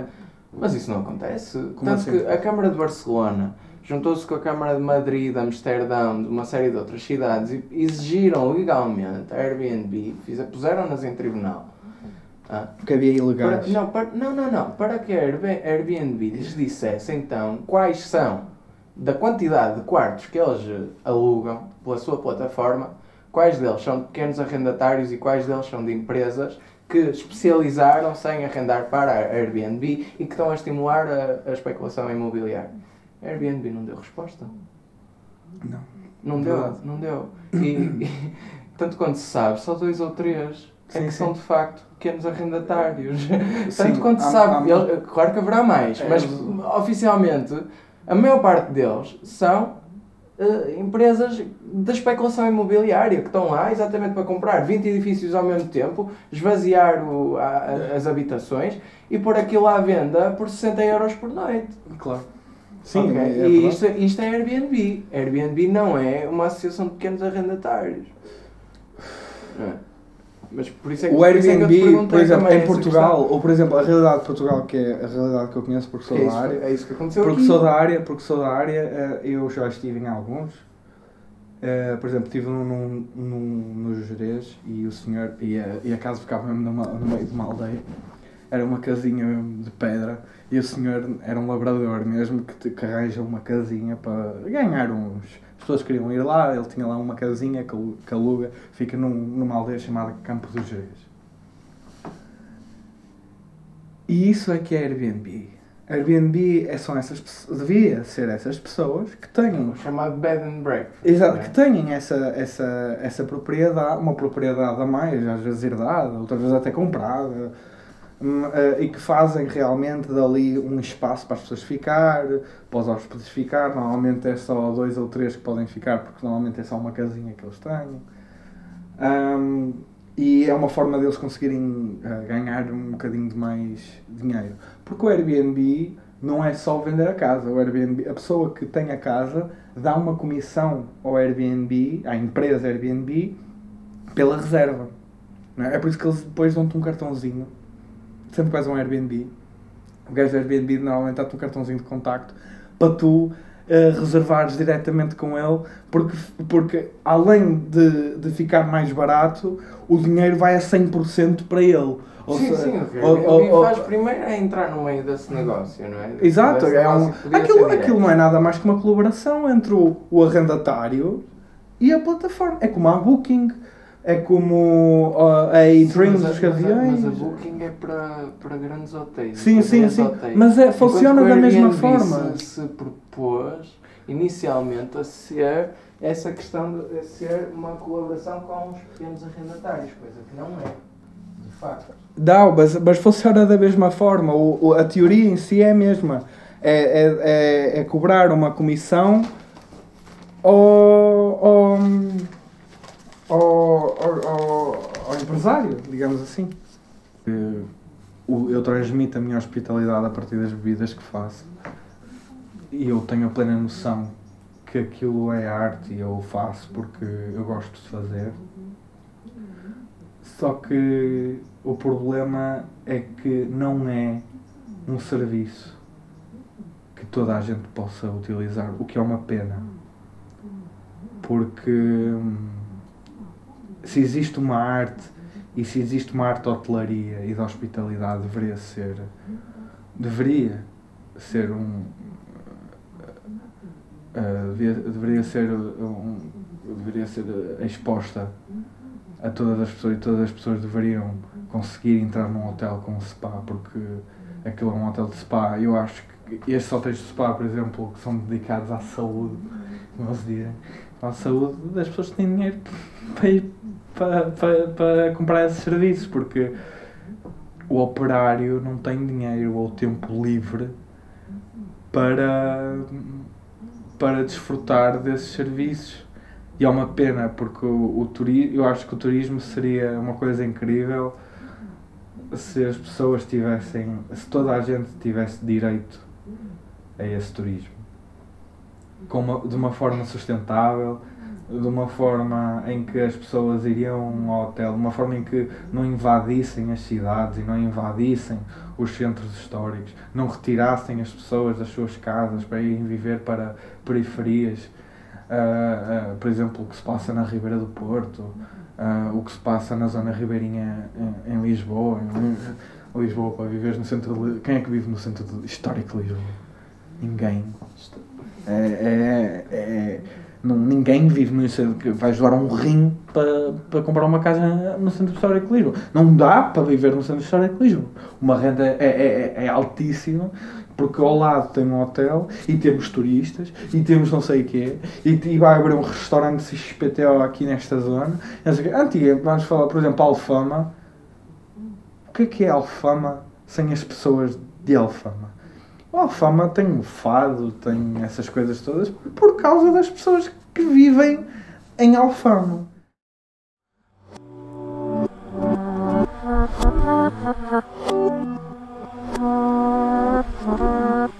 [SPEAKER 2] Mas isso não acontece. Tanto
[SPEAKER 1] assim?
[SPEAKER 2] que a Câmara de Barcelona juntou-se com a Câmara de Madrid, de Amsterdão, de uma série de outras cidades e exigiram legalmente a Airbnb, puseram-nas em tribunal. Ah,
[SPEAKER 1] Porque havia
[SPEAKER 2] para,
[SPEAKER 1] ilegais.
[SPEAKER 2] não, para, não, não, não. Para que a Airb- Airbnb lhes dissesse então quais são, da quantidade de quartos que eles alugam pela sua plataforma, quais deles são de pequenos arrendatários e quais deles são de empresas que especializaram-se em arrendar para a Airbnb e que estão a estimular a, a especulação imobiliária. Airbnb não deu resposta.
[SPEAKER 1] Não.
[SPEAKER 2] Não deu, não deu. E, e, tanto quanto se sabe, só dois ou três é
[SPEAKER 1] Sim,
[SPEAKER 2] que
[SPEAKER 1] sim.
[SPEAKER 2] são de facto pequenos arrendatários.
[SPEAKER 1] Sim,
[SPEAKER 2] tanto quanto se
[SPEAKER 1] há-
[SPEAKER 2] sabe,
[SPEAKER 1] há-
[SPEAKER 2] claro que haverá mais,
[SPEAKER 1] É,
[SPEAKER 2] mas
[SPEAKER 1] eles-
[SPEAKER 2] oficialmente a maior parte deles são eh, empresas da especulação imobiliária que estão lá exatamente para comprar 20 edifícios ao mesmo tempo, esvaziar o- a- a- as habitações e pôr aquilo à venda por 60 euros por noite.
[SPEAKER 1] Claro. Sim,
[SPEAKER 2] Ok?
[SPEAKER 1] é
[SPEAKER 2] e
[SPEAKER 1] verdade.
[SPEAKER 2] isto, isto é Airbnb. Airbnb não é uma associação de pequenos arrendatários. Não é? Mas por isso é que
[SPEAKER 1] O
[SPEAKER 2] por é
[SPEAKER 1] Airbnb,
[SPEAKER 2] perguntei
[SPEAKER 1] por exemplo, em Portugal, ou por exemplo, a realidade de Portugal, que é a realidade que eu conheço porque sou
[SPEAKER 2] questão.
[SPEAKER 1] da
[SPEAKER 2] É isso,
[SPEAKER 1] área,
[SPEAKER 2] é isso que aconteceu
[SPEAKER 1] porque
[SPEAKER 2] aqui.
[SPEAKER 1] sou da área, porque sou da área, eh, eu já estive em alguns. Eh, por exemplo, estive num, num, num, no Jerez e o senhor, e a, e a casa ficava mesmo numa, no meio de uma aldeia. Era uma casinha mesmo de pedra e o senhor era um labrador mesmo que, que arranja uma casinha para ganhar uns. As pessoas queriam ir lá, ele tinha lá uma casinha que alu- que aluga, fica num, numa aldeia chamada Campo do Jerez. E isso é que é Airbnb. Airbnb é, são essas devia ser essas pessoas que tenham
[SPEAKER 2] O chamado bed and breakfast.
[SPEAKER 1] Exato,
[SPEAKER 2] não é?
[SPEAKER 1] que têm essa, essa, essa propriedade, uma propriedade a mais, às vezes herdada, outras vezes até comprada, eh, e que fazem realmente dali um espaço para as pessoas ficar, para os hóspedes ficar. Normalmente é só dois ou três que podem ficar, porque normalmente é só uma casinha que eles têm. Hum, e é uma forma deles conseguirem eh, ganhar um bocadinho de mais dinheiro. Porque o Airbnb não é só vender a casa. O Airbnb, a pessoa que tem a casa dá uma comissão ao Airbnb, à empresa Airbnb, pela reserva. É? é por isso que eles depois dão-te um cartãozinho. Sempre que vais a um Airbnb, o gajo do Airbnb normalmente dá-te um cartãozinho de contacto para tu uh, reservares diretamente com ele, porque, porque além de, de ficar mais barato, o dinheiro vai a 100% para ele.
[SPEAKER 2] Ou sim, sim, o Airbnb faz primeiro é entrar no meio desse negócio, não é?
[SPEAKER 1] Exato, é um, aquilo, aquilo não é nada mais que uma colaboração entre o, o arrendatário e a plataforma. É como a Booking, é como uh, a A-Dreams dos
[SPEAKER 2] Gaviões. Mas a Booking é para, para grandes hotéis.
[SPEAKER 1] Sim, sim, sim. Hotéis. Mas é, funciona da mesma forma.
[SPEAKER 2] Se, se propôs inicialmente a ser essa questão de ser uma colaboração com os pequenos arrendatários, coisa que não é, de facto.
[SPEAKER 1] Não, mas, mas funciona da mesma forma. O, o, a teoria em si é a mesma. É, é, é, é cobrar uma comissão ao, ao, ao, ao, empresário, digamos assim. Eu transmito a minha hospitalidade a partir das bebidas que faço e eu tenho a plena noção que aquilo é arte e eu faço porque eu gosto de fazer. Só que o problema é que não é um serviço que toda a gente possa utilizar, o que é uma pena. Porque hum, se existe uma arte e se existe uma arte de hotelaria e de hospitalidade deveria ser deveria ser um, uh, deveria ser um, deveria ser exposta a todas as pessoas e todas as pessoas deveriam conseguir entrar num hotel com um spa porque aquilo é um hotel de spa. Eu acho que estes hotéis de spa por exemplo que são dedicados à saúde como eles dizem à saúde das pessoas que têm dinheiro para, ir, para, para, para comprar esses serviços porque o operário não tem dinheiro ou tempo livre para para desfrutar desses serviços. E é uma pena, porque o, o turismo, eu acho que o turismo seria uma coisa incrível se as pessoas tivessem, se toda a gente tivesse direito a esse turismo. Uma, de uma forma sustentável, de uma forma em que as pessoas iriam ao hotel, de uma forma em que não invadissem as cidades e não invadissem os centros históricos, não retirassem as pessoas das suas casas para irem viver para periferias. Uh, uh, por exemplo, o que se passa na Ribeira do Porto, uh, o que se passa na zona ribeirinha em, em Lisboa. Em Lisboa, para viver no centro de, Quem é que vive no centro de, histórico de Lisboa? Ninguém. É, é, é não, ninguém vive no que vai jogar um rim para, para comprar uma casa no centro histórico de Lisboa. Não dá para viver no centro histórico de Lisboa. Uma renda é, é, é, é altíssima porque ao lado tem um hotel e temos turistas e temos não sei o quê e, e vai abrir um restaurante XPTO aqui nesta zona. Antiga, vamos falar, por exemplo, Alfama. O que é que é Alfama sem as pessoas de Alfama? O Alfama tem o fado, tem essas coisas todas por causa das pessoas que vivem em Alfama.